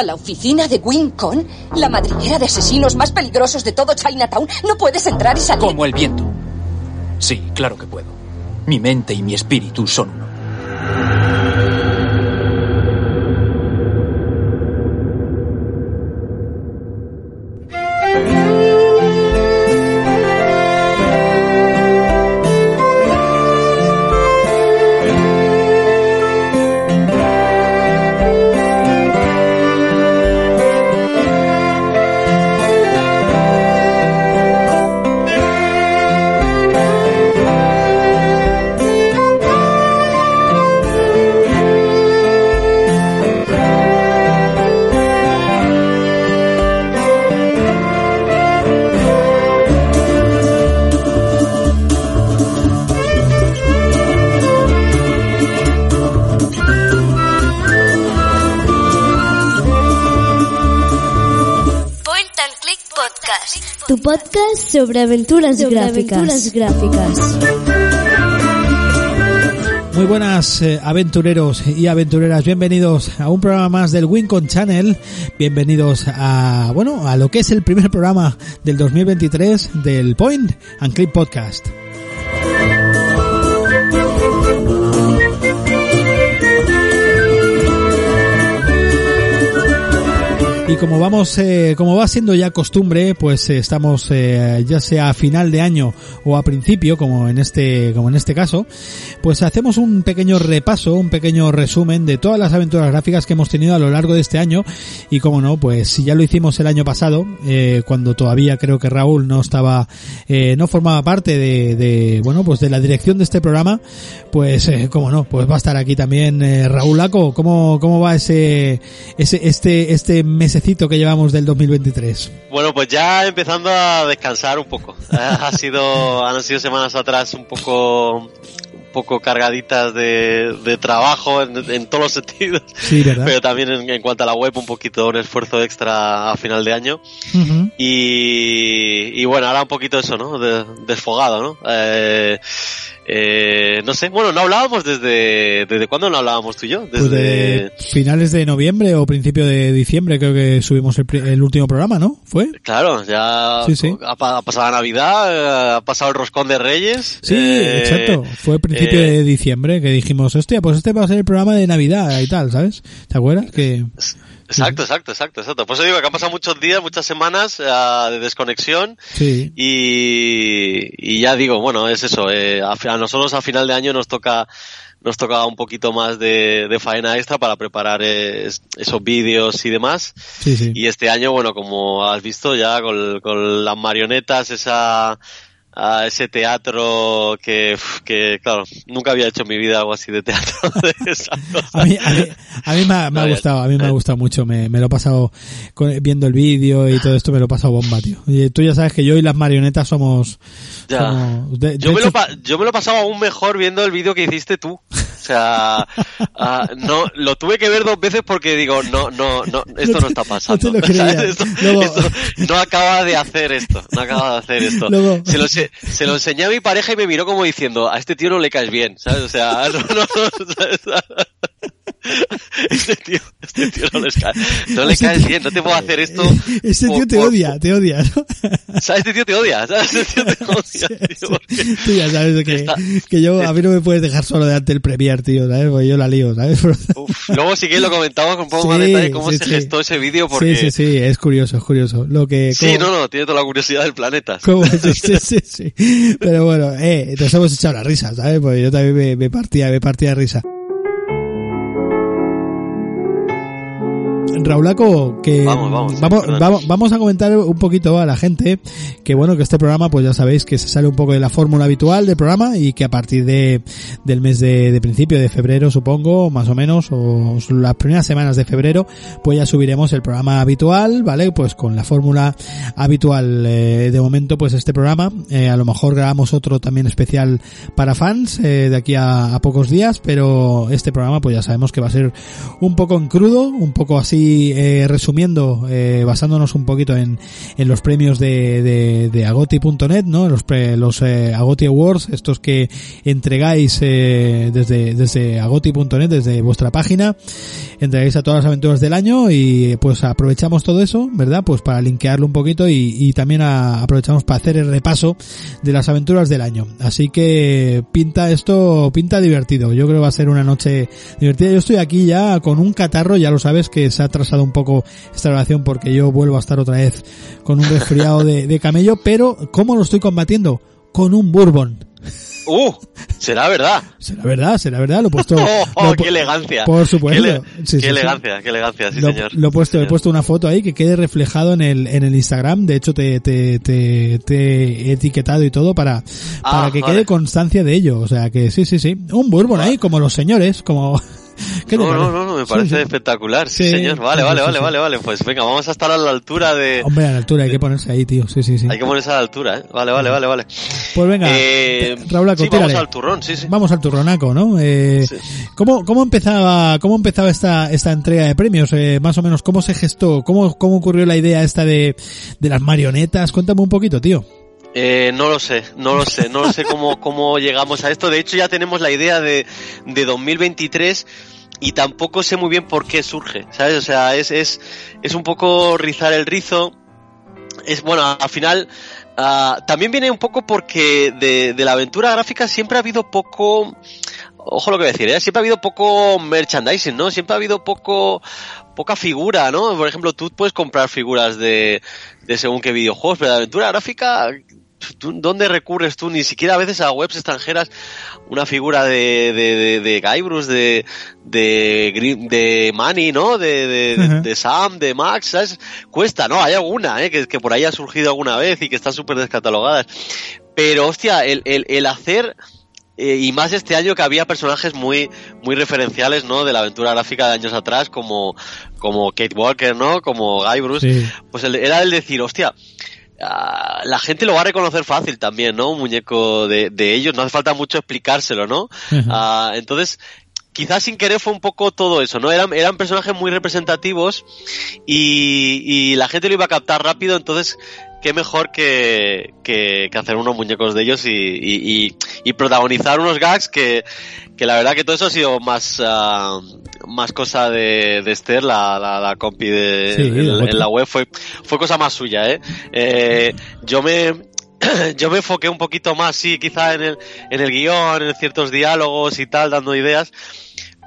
¿A la oficina de Wincon? ¿La madriguera de asesinos más peligrosos de todo Chinatown? ¿No puedes entrar y salir? Como el viento. Sí, claro que puedo. Mi mente y mi espíritu son uno. Sobre aventuras gráficas. gráficas. Muy buenas eh, aventureros y aventureras, bienvenidos a un programa más del Wincon Channel, bienvenidos a, bueno, a lo que es el primer programa del 2023 del Point and Click Podcast. Y como vamos, eh, como va siendo ya costumbre, pues eh, estamos eh, ya sea a final de año o a principio, como en este, como en este caso, pues hacemos un pequeño repaso, un pequeño resumen de todas las aventuras gráficas que hemos tenido a lo largo de este año. Y como no, pues si ya lo hicimos el año pasado, eh, cuando todavía creo que Raúl no estaba, eh, no formaba parte de, de, bueno, pues de la dirección de este programa, pues como no, pues va a estar aquí también Raúl Laco. ¿Cómo, cómo va ese, ese, este, este mesecito que llevamos del 2023? Bueno, pues ya empezando a descansar un poco. Ha sido, han sido semanas atrás un poco, poco cargaditas de, de trabajo en, en todos los sentidos. Sí. Pero también en, en cuanto a la web un poquito un esfuerzo extra a final de año. Y, y bueno, ahora un poquito eso, ¿no? De- desfogado, ¿no? Eh, eh, no sé, bueno, no hablábamos desde, ¿desde cuándo no hablábamos tú y yo? Pues Desde, de finales de noviembre o principio de diciembre creo que subimos el, último programa, ¿no? ¿Fue? claro, ya Sí, sí. Ha, pa- ha pasado la Navidad, eh, ha pasado el roscón de Reyes. Sí, eh, exacto. Fue principio eh, de diciembre que dijimos, hostia, pues este va a ser el programa de Navidad y tal, ¿sabes? ¿Te acuerdas? Que Exacto, exacto, exacto, exacto. Por eso digo que han pasado muchos días, muchas semanas eh, de desconexión sí, y, y ya digo, bueno, es eso. eh, a, a nosotros a final de año nos toca nos toca un poquito más de, de faena extra para preparar eh, es- esos vídeos y demás. sí, sí. Y este año, bueno, como has visto ya con, con las marionetas, esa a ese teatro que, que, claro, nunca había hecho en mi vida algo así de teatro. de esas cosas. A mí, a mí, a mí me, ha, me ha Vale. gustado, a mí me ha gustado mucho, me, me lo he pasado con- viendo el vídeo y todo esto, me lo he pasado bomba, tío. Y tú ya sabes que yo y las marionetas somos... Ya. somos- de- Yo me, lo yo me lo he pasado aún mejor viendo el vídeo que hiciste tú. O sea, ah, no, lo tuve que ver dos veces porque digo, no, no, no, esto no, está pasando. no acaba de hacer esto, no acaba de hacer esto. Luego- Se, lo, se, lo enseñé a mi pareja y me miró como diciendo, a este tío no le caes bien, ¿sabes? O sea, no, no, no. Este tío, este tío no, les cae- no le Este caes tío- bien, no te puedo hacer esto. Ese tío por- te por- odia, te odia, ¿no? ¿Sabes? Este tío te odia, ¿sabes? Este tío te odia, tío, porque- Tú ya sabes que, que yo, a mí no me puedes dejar solo delante del Premier, tío, ¿sabes? Porque yo la lío, ¿sabes? Uf, luego sí que lo comentamos con un poco Sí, más detalle cómo sí, se sí. gestó ese vídeo porque Sí, sí, sí, es curioso, es curioso. Lo que, Sí, no, no, tiene toda la curiosidad del planeta. cómo- sí, sí, sí, sí. Pero bueno, eh, nos hemos echado la risa, ¿sabes? Porque yo también me, me partía, me partía de risa. Raulaco, que Vamos, vamos, vamos, vamos a comentar un poquito a la gente que bueno, que este programa pues ya sabéis que se sale un poco de la fórmula habitual del programa y que a partir de del mes de, de principio de febrero supongo, más o menos, o las primeras semanas de febrero, pues ya subiremos el programa habitual, ¿vale? Pues con la fórmula habitual eh, de momento pues este programa, eh, a lo mejor grabamos otro también especial para fans eh, de aquí a, a pocos días, pero este programa pues ya sabemos que va a ser un poco en crudo, un poco así eh, resumiendo, eh, basándonos un poquito en, en los premios de, de, de agoti.net, ¿no? Los, pre- los eh, Agoti Awards, estos que entregáis eh, desde, desde agoti.net, desde vuestra página, entregáis a todas las aventuras del año y pues aprovechamos todo eso, ¿verdad? Pues para linkearlo un poquito y, y también a- aprovechamos para hacer el repaso de las aventuras del año. Así que pinta esto, pinta divertido. Yo creo que va a ser una noche divertida. Yo estoy aquí ya con un catarro, ya lo sabes que se ha atrasado un poco esta grabación porque yo vuelvo a estar otra vez con un resfriado de, de camello, pero ¿cómo lo estoy combatiendo? Con un bourbon. ¡Uh! Será verdad. Será verdad, será verdad, lo he puesto. ¡Oh, oh, qué elegancia! Por supuesto. ¡Qué, Sí, qué sí, sí. elegancia, qué elegancia, sí, lo, señor. lo he puesto, he puesto una foto ahí que quede reflejado en el, en el Instagram. De hecho, te, te, te, te he etiquetado y todo para, Ah, para que vale. quede constancia de ello. O sea que sí, sí, sí. Un bourbon ahí, como los señores, como... ¿Qué te No, no, no, no, me parece sí. espectacular, sí, Sí, señor. Vale, vale, vale, vale, vale. Pues venga, vamos a estar a la altura de... Hombre, a la altura hay que ponerse ahí, tío. Sí, sí, sí. Hay que ponerse a la altura, ¿eh? Vale, vale, vale, vale. Pues venga, Eh, vamos al turrón, sí, sí. Vamos al turronaco, ¿no? Eh. ¿cómo, ¿Cómo empezaba, cómo empezaba esta, esta entrega de premios? Eh, más o menos, ¿cómo se gestó? ¿Cómo, cómo ocurrió la idea esta de, de las marionetas? Cuéntame un poquito, tío. Eh, no lo sé, no lo sé, no lo sé cómo, cómo llegamos a esto. De hecho, ya tenemos la idea de, de 2023 y tampoco sé muy bien por qué surge, ¿sabes? O sea, es, es, es un poco rizar el rizo. Es bueno, al final ah, también viene un poco porque de, de la aventura gráfica siempre ha habido poco, ojo lo que voy a decir, ¿eh? siempre ha habido poco merchandising, ¿no? Siempre ha habido poco, poca figura, ¿no? Por ejemplo, tú puedes comprar figuras de, de según qué videojuegos, pero la aventura gráfica, ¿tú- ¿dónde recurres tú? Ni siquiera a veces a webs extranjeras una figura de, de, de, de Guybrush, de, de, de Manny, ¿no? De, de, Sam, de Max, ¿sabes? Cuesta, ¿no? Hay alguna, ¿eh? Que, que por ahí ha surgido alguna vez y que están súper descatalogadas. Pero, hostia, el, el, el hacer eh, y más este año que había personajes muy muy referenciales no de la aventura gráfica de años atrás como como Kate Walker no como Guybrush Sí. pues el- era el decir hostia ah, la gente lo va a reconocer fácil también no un muñeco de, de ellos no hace falta mucho explicárselo no. Ah, entonces quizás sin querer fue un poco todo eso, ¿no? Eran, eran personajes muy representativos y, y la gente lo iba a captar rápido, entonces qué mejor que, que, que hacer unos muñecos de ellos y, y, y- y protagonizar unos gags que, que la verdad que todo eso ha sido más, ah, más cosa de, de Esther, la, la, la compi de, Sí, en la web, fue, fue cosa más suya, ¿eh? Eh, yo me, yo me enfoqué un poquito más, sí, quizá en el, en el guion, en ciertos diálogos y tal, dando ideas.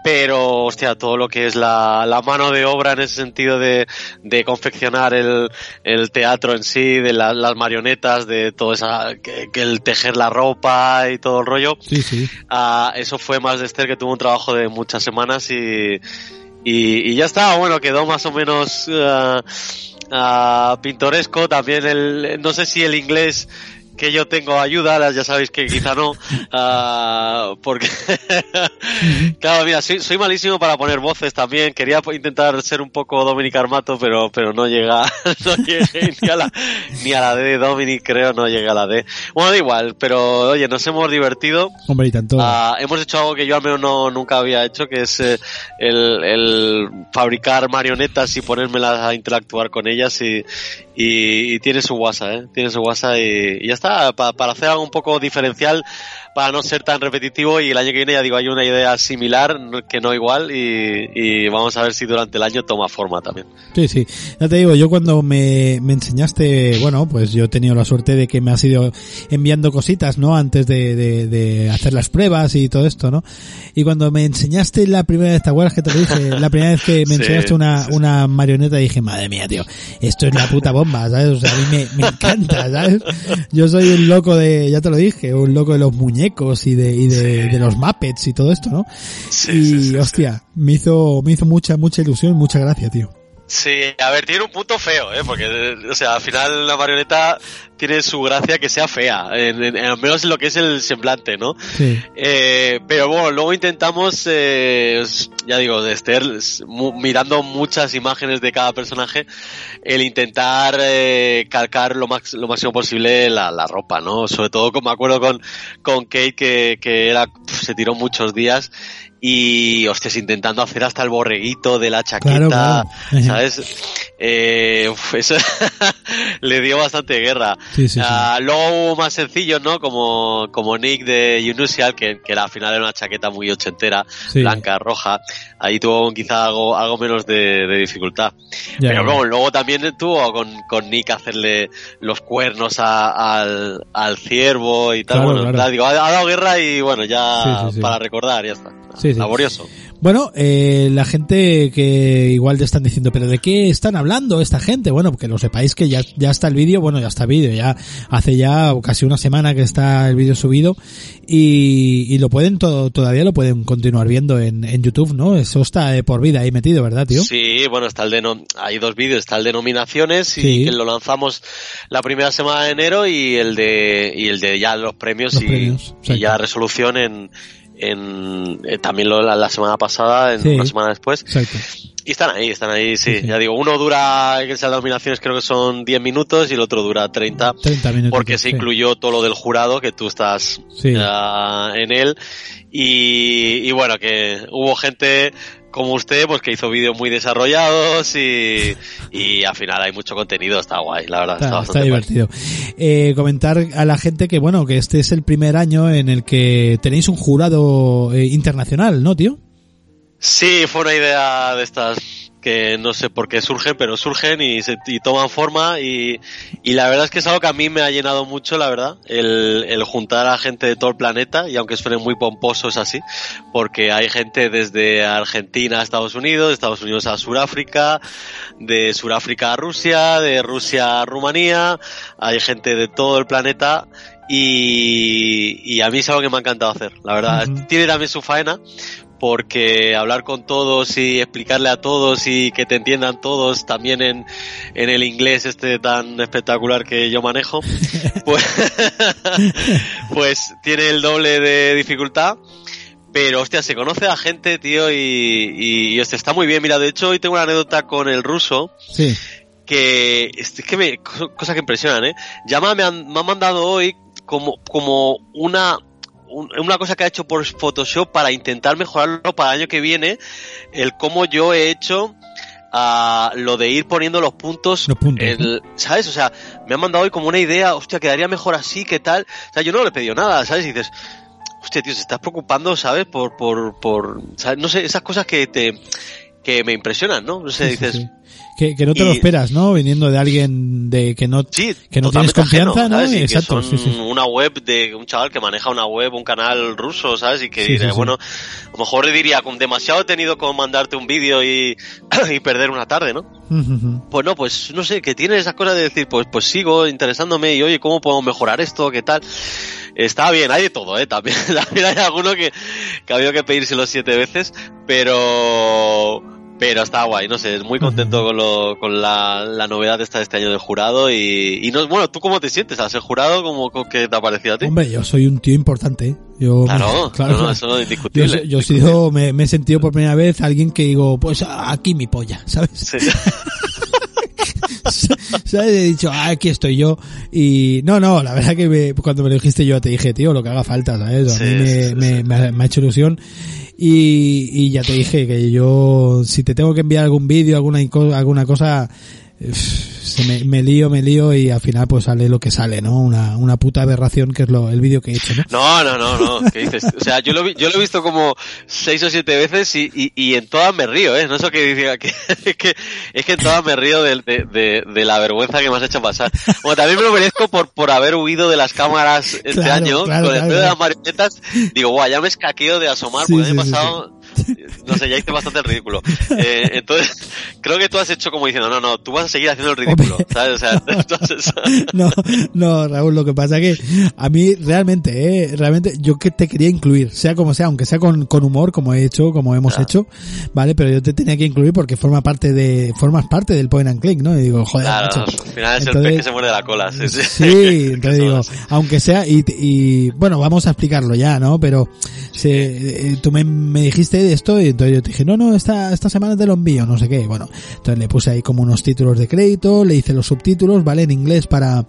Pero, hostia, todo lo que es la, la mano de obra en ese sentido de, de confeccionar el, el teatro en sí, de la- las marionetas, de todo esa, que, que el tejer la ropa y todo el rollo, Sí, sí. Ah, eso fue más de Esther que tuvo un trabajo de muchas semanas y, y, y ya está, bueno, quedó más o menos ah, pintoresco. También el, no sé si el inglés que yo tengo ayuda, ya sabéis que quizá no, ah, porque, claro, mira, soy, soy malísimo para poner voces también, quería intentar ser un poco Dominic Armato, pero, pero no llega, no llegué ni a la, ni a la D de Dominic, creo, no llegué a la D. Bueno, da igual, pero oye, nos hemos divertido. Hombre, y tanto. Ah, hemos hecho algo que yo al menos no, nunca había hecho, que es eh, el, el fabricar marionetas y ponérmelas a interactuar con ellas y, y, y tiene su guasa, ¿eh? Tiene su guasa y, y ya está, pa- para hacer un poco diferencial, para no ser tan repetitivo y el año que viene ya digo, hay una idea similar, que no igual y, y vamos a ver si durante el año toma forma también. Sí, sí. Ya te digo, yo cuando me, me enseñaste, bueno, pues yo he tenido la suerte de que me has ido enviando cositas, ¿no? Antes de, de, de hacer las pruebas y todo esto, ¿no? Y cuando me enseñaste la primera vez, ¿te acuerdas que te lo dije? La primera vez que me Sí, enseñaste una, sí, sí. una marioneta dije, madre mía, tío, esto es la puta bomba, ¿sabes? O sea, a mí me, me encanta, ¿sabes? Yo soy un loco de, ya te lo dije, un loco de los muñecos y de, y de, de los Muppets y todo esto, ¿no? Sí, y sí, hostia, me hizo, me hizo mucha, mucha ilusión, mucha gracia, tío. Sí, a ver, tiene un punto feo, ¿eh? Porque, o sea, al final la marioneta tiene su gracia que sea fea, en, en- al menos en lo que es el semblante, ¿no? Sí. Eh, pero bueno, luego intentamos, eh, ya digo, de mu- mirando muchas imágenes de cada personaje, el intentar eh, calcar lo, max, lo máximo posible la, la ropa, ¿no? Sobre todo, como me acuerdo con, con Kate, que, que era, se tiró muchos días y, hostias, intentando hacer hasta el borreguito de la chaqueta, Claro, claro. ¿sabes? Eh, eso le dio bastante guerra. Sí, sí, sí. Ah, luego hubo más sencillos, ¿no? Como, como Nick de Unusual, que, que era, al final era una chaqueta muy ochentera, blanca, roja. Ahí tuvo quizá algo, algo menos de, de dificultad. Ya, Pero luego, también tuvo con, con Nick hacerle los cuernos a- al, al ciervo y tal. Claro, bueno, digo, ha, ha dado guerra y bueno, ya para recordar, ya está. Sí, sí. Laborioso. Bueno, eh, la gente que igual te están diciendo, pero ¿de qué están hablando esta gente? Bueno, que lo sepáis que ya, ya está el vídeo, bueno, ya está el vídeo, ya hace ya casi una semana que está el vídeo subido y, y lo pueden, to- todavía lo pueden continuar viendo en, en YouTube, ¿no? Eso está de por vida ahí metido, ¿verdad, tío? Sí, bueno, está el de no- hay dos vídeos, está el de nominaciones y Sí. que lo lanzamos la primera semana de enero y el de y el de ya los premios, Los y, premios, y ya resolución en en eh, también lo, la, la semana pasada, en Sí. una semana después. Exacto. Y están ahí, están ahí, sí. Ya digo, uno dura, que sea las nominaciones creo que son 10 minutos y el otro dura 30. 30 minutos. Porque se incluyó todo lo del jurado, que tú estás ah, en él. Y, y bueno, que hubo gente como usted, pues que hizo vídeos muy desarrollados y, y al final hay mucho contenido, está guay, la verdad. Está, Está, está divertido. Eh, comentar a la gente que, bueno, que este es el primer año en el que tenéis un jurado eh, internacional, ¿no, tío? Sí, fue una idea de estas que no sé por qué surgen, pero surgen y, se, y toman forma y, y la verdad es que es algo que a mí me ha llenado mucho, la verdad, el, el juntar a gente de todo el planeta y aunque suene muy pomposo es así, porque hay gente desde Argentina a Estados Unidos, de Estados Unidos a Sudáfrica, de Sudáfrica a Rusia, de Rusia a Rumanía, hay gente de todo el planeta y, y a mí es algo que me ha encantado hacer, la verdad. Tiene también su faena, porque hablar con todos y explicarle a todos y que te entiendan todos también en, en el inglés este tan espectacular que yo manejo, pues, pues tiene el doble de dificultad. Pero, hostia, se conoce a gente, tío, y, y, y, hostia, está muy bien. Mira, de hecho, hoy tengo una anécdota con el ruso Sí. que es que me co- cosas que impresionan, ¿eh? Me han, me han mandado hoy como como una un- una cosa que ha hecho por Photoshop para intentar mejorarlo para el año que viene, el cómo yo he hecho ah, lo de ir poniendo los puntos, Los puntos, el- ¿sabes? O sea, me han mandado hoy como una idea, hostia, quedaría mejor así, ¿qué tal? O sea, yo no le he pedido nada, ¿sabes? Y dices, hostia, tío, se estás preocupando, ¿sabes? Por, por, por, ¿sabes? No sé, esas cosas que te, que me impresionan, ¿no? No sé, sí, dices, sí. Que, que no te lo esperas, ¿no? Viniendo de alguien de que no... Sí, que no tienes confianza, ajeno, ¿no? Y que Exacto, son sí, sí. una web de un chaval que maneja una web, un canal ruso, ¿sabes? Y que diré, bueno, a lo mejor le diría, con demasiado he tenido con mandarte un vídeo y, y perder una tarde, ¿no? Pues no, pues no sé, que tiene esas cosas de decir, pues, pues sigo interesándome y oye, ¿cómo puedo mejorar esto? ¿Qué tal? Está bien, hay de todo, ¿eh? También, también hay alguno que, que ha habido que pedírselo siete veces, pero, pero está guay, no sé, muy contento con, lo, con la, la novedad esta de este año del jurado y, y no, bueno, ¿tú cómo te sientes al ser jurado? ¿Cómo, cómo- ¿Qué te ha parecido a ti? Hombre, yo soy un tío importante. Yo, Claro, claro, no, eso no es Yo, indiscutible. yo he sido, me, me he sentido por primera vez alguien que digo, pues aquí mi polla, ¿sabes? Sí. ¿Sabes? He dicho, ah, aquí estoy yo. Y no, no, la verdad que me- cuando me lo dijiste yo te dije, tío, lo que haga falta, ¿sabes? A Sí, mí me, sí, me, me ha hecho ilusión. Y, y ya te dije que yo, si te tengo que enviar algún vídeo, alguna, alguna cosa, se me, me lío, me lío y al final pues sale lo que sale, ¿no? Una, una puta aberración que es lo, el vídeo que he hecho, ¿no? No, no, no, no, ¿qué dices? O sea, yo lo, vi- yo lo he visto como seis o siete veces y, y, y en todas me río, ¿eh? No eso que diga que, es que, es que en todas me río de, de, de, de la vergüenza que me has hecho pasar. Bueno, también me lo merezco por, por haber huido de las cámaras este Claro, año, claro, con el claro, pedo de las marionetas. Digo, guau, ya me escaqueo de asomar, Sí, porque sí, me he sí, pasado no sé, ya hice bastante el ridículo. Eh, entonces, creo que tú has hecho como diciendo, no, no, tú vas a seguir haciendo el ridículo. ¿sabes? O sea, entonces, No, no, Raúl, lo que pasa que a mí realmente, eh, realmente yo que te quería incluir, sea como sea, aunque sea con, con humor, como he hecho, como hemos Claro. hecho, ¿vale? Pero yo te tenía que incluir porque forma parte de, formas parte del point and click, ¿no? Y digo, joder, claro, al final es el pez que se muerde la cola. Sí, sí. Sí, entonces digo, es. aunque sea, y, y bueno, vamos a explicarlo ya, ¿no? Pero se, eh, tú me, me dijiste de esto y entonces yo te dije, no, no, esta, esta semana te lo envío, no sé qué. Bueno, entonces le puse ahí como unos títulos de crédito, le hice los subtítulos, ¿vale? En inglés para,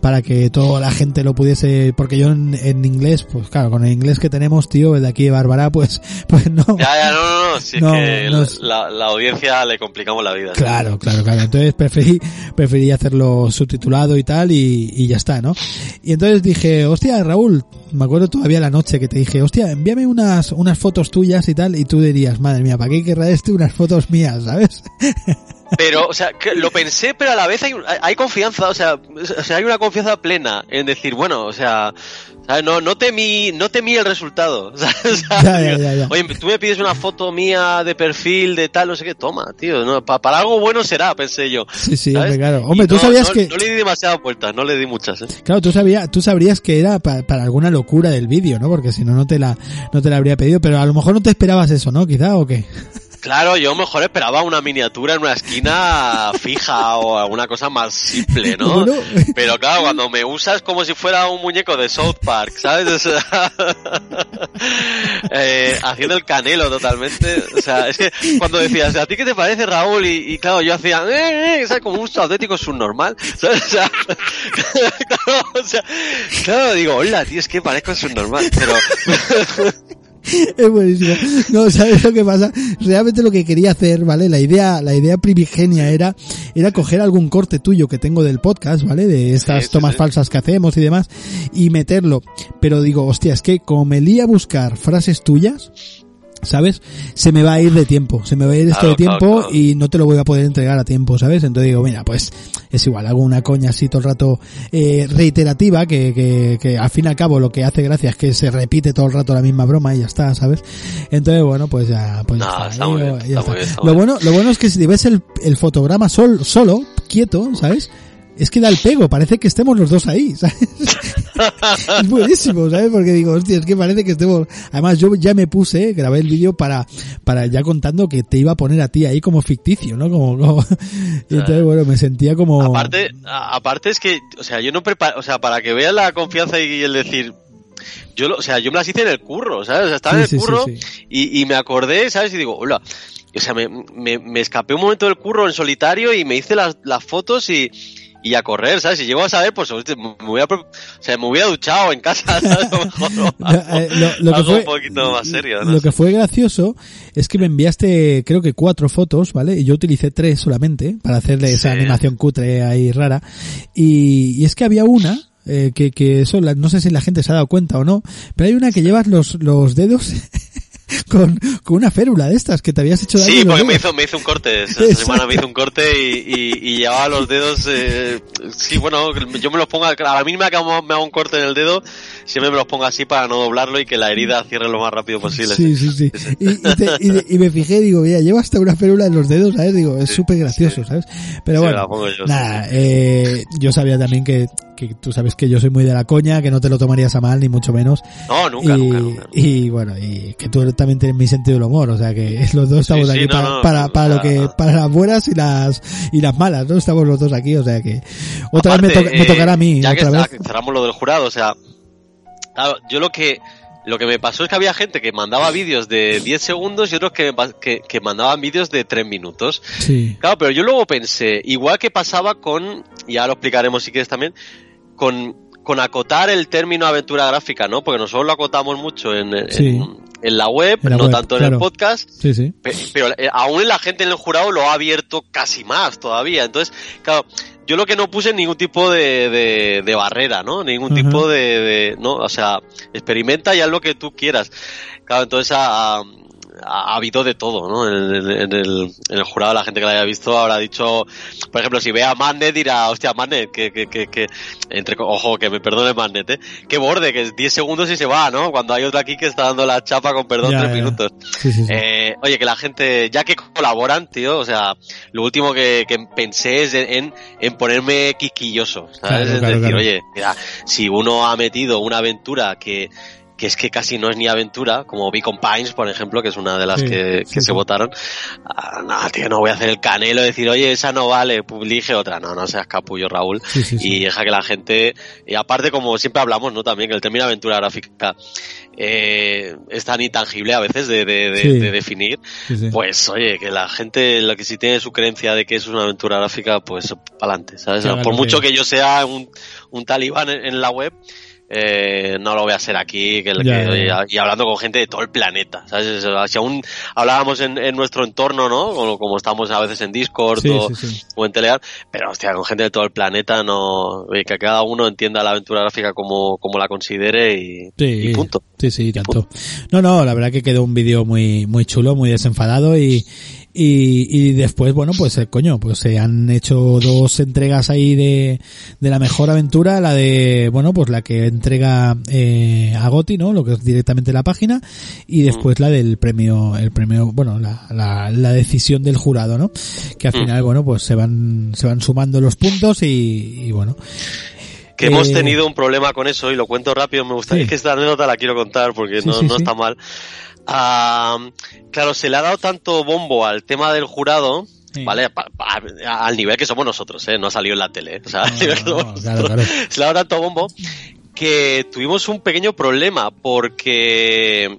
para que toda la gente lo pudiese, porque yo en, en inglés, pues claro, con el inglés que tenemos, tío, el de aquí de Bárbara, pues, pues no. Ya, ya, no, no, no, si No, es que no es- la, la audiencia le complicamos la vida. Claro, claro, claro. Entonces preferí, preferí hacerlo subtitulado y tal y, y ya está, ¿no? Y entonces dije, hostia, Raúl, me acuerdo todavía la noche que te dije, hostia, envíame unas, unas fotos tuyas y tal, y tú dirías, madre mía, ¿para qué querrá este unas fotos mías, sabes? Pero, o sea, que lo pensé, pero a la vez hay, hay confianza, o sea, o sea, hay una confianza plena en decir, bueno, o sea, ¿sabes? no, no temí, no temí el resultado. ¿sabes? Ya, ya, ya. Oye, tú me pides una foto mía de perfil, de tal, no sé qué, toma, tío, no, pa- para algo bueno será, pensé yo. Sí, sí, ¿sabes? hombre, claro. Y Hombre, tú no- sabías no- que, No le di demasiadas vueltas, no le di muchas, ¿eh? claro, tú sabías, tú sabrías que era pa- para alguna locura del vídeo, ¿no? Porque si no, no te la, no te la habría pedido, pero a lo mejor no te esperabas eso, ¿no? Quizá, o qué. Claro, yo mejor esperaba una miniatura en una esquina fija o alguna cosa más simple, ¿no? Bueno. Pero claro, cuando me usas como si fuera un muñeco de South Park, ¿sabes? O sea, eh, haciendo el canelo totalmente. O sea, es que cuando decías, ¿a ti qué te parece, Raúl? Y, y claro, yo hacía, eh, eh, ¿sabes? Como un auténtico subnormal, ¿sabes? O sea, claro, o sea, claro, digo, hola, tío, es que parezco subnormal, pero... Es buenísimo. No, ¿sabes lo que pasa? Realmente lo que quería hacer, ¿vale? La idea, la idea primigenia era, era coger algún corte tuyo que tengo del podcast, ¿vale? De estas Sí, sí, tomas sí. falsas que hacemos y demás, y meterlo. Pero digo, hostia, es que como me lía a buscar frases tuyas, ¿sabes? Se me va a ir de tiempo, se me va a ir esto Claro, de tiempo claro, claro. y no te lo voy a poder entregar a tiempo, ¿sabes? Entonces digo, mira, pues es igual, hago una coña así todo el rato eh, reiterativa que, que, que al fin y al cabo lo que hace gracia es que se repite todo el rato la misma broma y ya está, ¿sabes? Entonces, bueno, pues ya, pues ya No, está. muy bien, lo bueno es que si ves el, el fotograma sol, solo, quieto, ¿sabes? Es que da el pego, parece que estemos los dos ahí, ¿sabes? es buenísimo, ¿sabes? Porque digo, hostia, es que parece que estemos... Además, yo ya me puse, grabé el vídeo para, para ya contando que te iba a poner a ti ahí como ficticio, ¿no? Como, como- Y entonces, bueno, me sentía como... Aparte, aparte es que, o sea, yo no preparo, o sea, para que veas la confianza y el decir, yo, o sea, yo me las hice en el curro, ¿sabes? O sea, estaba Sí, en el sí, curro sí. Y, y me acordé, ¿sabes? Y digo, hola, o sea, me, me, me escapé un momento del curro en solitario y me hice las, las fotos y, y a correr, ¿sabes? Y llego a saber, pues, hostia, me hubiera, o sea, me hubiera duchado en casa, ¿sabes? A lo mejor, ¿no? Eh, lo, lo que fue, un poquito más serio, ¿no? Lo que fue gracioso es que me enviaste, creo que cuatro fotos, ¿vale? Y yo utilicé tres solamente para hacerle esa animación cutre ahí rara. Y, y es que había una, eh, que, que eso, no sé si la gente se ha dado cuenta o no, pero hay una que llevas los, los dedos con, con una férula de estas que te habías hecho daño Sí, porque me hizo, me hizo un corte. Esta Exacto. semana me hizo un corte y, y, y llevaba los dedos. Eh, sí, bueno, yo me los pongo. A mí me hago, me hago un corte en el dedo. Siempre me los pongo así para no doblarlo y que la herida cierre lo más rápido posible. Sí, sí, sí. Y, y te- y- me fijé, digo, mira, lleva hasta una férula en los dedos, ¿sabes? Digo, es Sí, súper gracioso, sí. ¿sabes? Pero bueno, la yo, nada, eh, yo sabía también que, que tú sabes que yo soy muy de la coña, que no te lo tomarías a mal, ni mucho menos. No, nunca, y, nunca, nunca. y bueno, y que tú también tienes mi sentido del humor, o sea que los dos estamos sí, aquí no, para, no, para, para lo que, para las buenas y las, y las malas, ¿no? Estamos los dos aquí, o sea que otra vez me, eh, tocará a mí, Ya que otra está- vez. que cerramos lo del jurado, o sea, claro, yo lo que lo que me pasó es que había gente que mandaba vídeos de 10 segundos y otros que, que, que mandaban vídeos de 3 minutos. Sí. Claro, pero yo luego pensé, igual que pasaba con, ya lo explicaremos si quieres también, con, con acotar el término aventura gráfica, ¿no? Porque nosotros lo acotamos mucho en- Sí. en la web, En la no web, tanto en el podcast. Sí, sí. Pe- Pero eh, aún la gente en el jurado lo ha abierto casi más todavía. Entonces, claro, yo lo que no puse es ningún tipo de, de, de barrera, ¿no? Ningún tipo de, de- no, o sea, experimenta y haz lo que tú quieras. Claro, entonces a, a- ha, ha habido de todo, ¿no? En, el- en el, en el jurado la gente que la haya visto habrá dicho, por ejemplo, si ve a Magnet dirá, hostia, Magnet, que, que, que, que entre, ojo, que me perdone Magnet, ¿eh? Que borde, que es 10 segundos y se va, ¿no? Cuando hay otro aquí que está dando la chapa con perdón Ya, 3 ya. minutos. Sí, sí, sí. Eh, oye, que la gente, ya que colaboran, tío, o sea, lo último que, que pensé es en, en ponerme quisquilloso, ¿sabes? Claro, es claro, decir, claro. oye, mira, si uno ha metido una aventura que, que es que casi no es ni aventura, como Beacon Pines, por ejemplo, que es una de las Sí, que, que sí. se votaron, ah, no, tío, no voy a hacer el canelo, decir, oye, esa no vale, elige otra, no, no seas capullo, Raúl, y deja que la gente, y aparte como siempre hablamos, ¿no? También que el término aventura gráfica eh, es tan intangible a veces de, de, de- definir, pues oye, que la gente, lo que si tiene su creencia de que eso es una aventura gráfica, pues para adelante, ¿sabes? Por mucho que- que yo sea un, un talibán en, en la web, eh, no lo voy a ser aquí, que, Ya, que- ya, y hablando con gente de todo el planeta, ¿sabes? Si aún hablábamos en, en nuestro entorno, ¿no? Como, como estamos a veces en Discord Sí, o, sí, sí. o en Telegram, pero hostia, con gente de todo el planeta, no, que cada uno entienda la aventura gráfica como, como la considere y, y punto. Sí, sí, tanto. No, no, la verdad que quedó un vídeo muy, muy chulo, muy desenfadado y, y, y después, bueno, pues eh, coño, pues se han hecho dos entregas ahí de, de la mejor aventura, la de, bueno, pues la que entrega eh, a Goti, ¿no? Lo que es directamente la página y después la del premio, el premio, bueno, la, la, la decisión del jurado, ¿no? Que al Mm. final, bueno, pues se van, se van sumando los puntos y, y bueno. Que hemos Eh, tenido un problema con eso y lo cuento rápido. Me gustaría Sí. que esta anécdota la quiero contar porque Sí, no, sí, no está mal. Ah, claro, se le ha dado tanto bombo al tema del jurado, Sí. ¿vale? Pa- pa- al nivel que somos nosotros, ¿eh? No ha salido en la tele. ¿eh? O sea, No, nivel que no, somos claro, nosotros. claro. Se le ha dado tanto bombo que tuvimos un pequeño problema porque,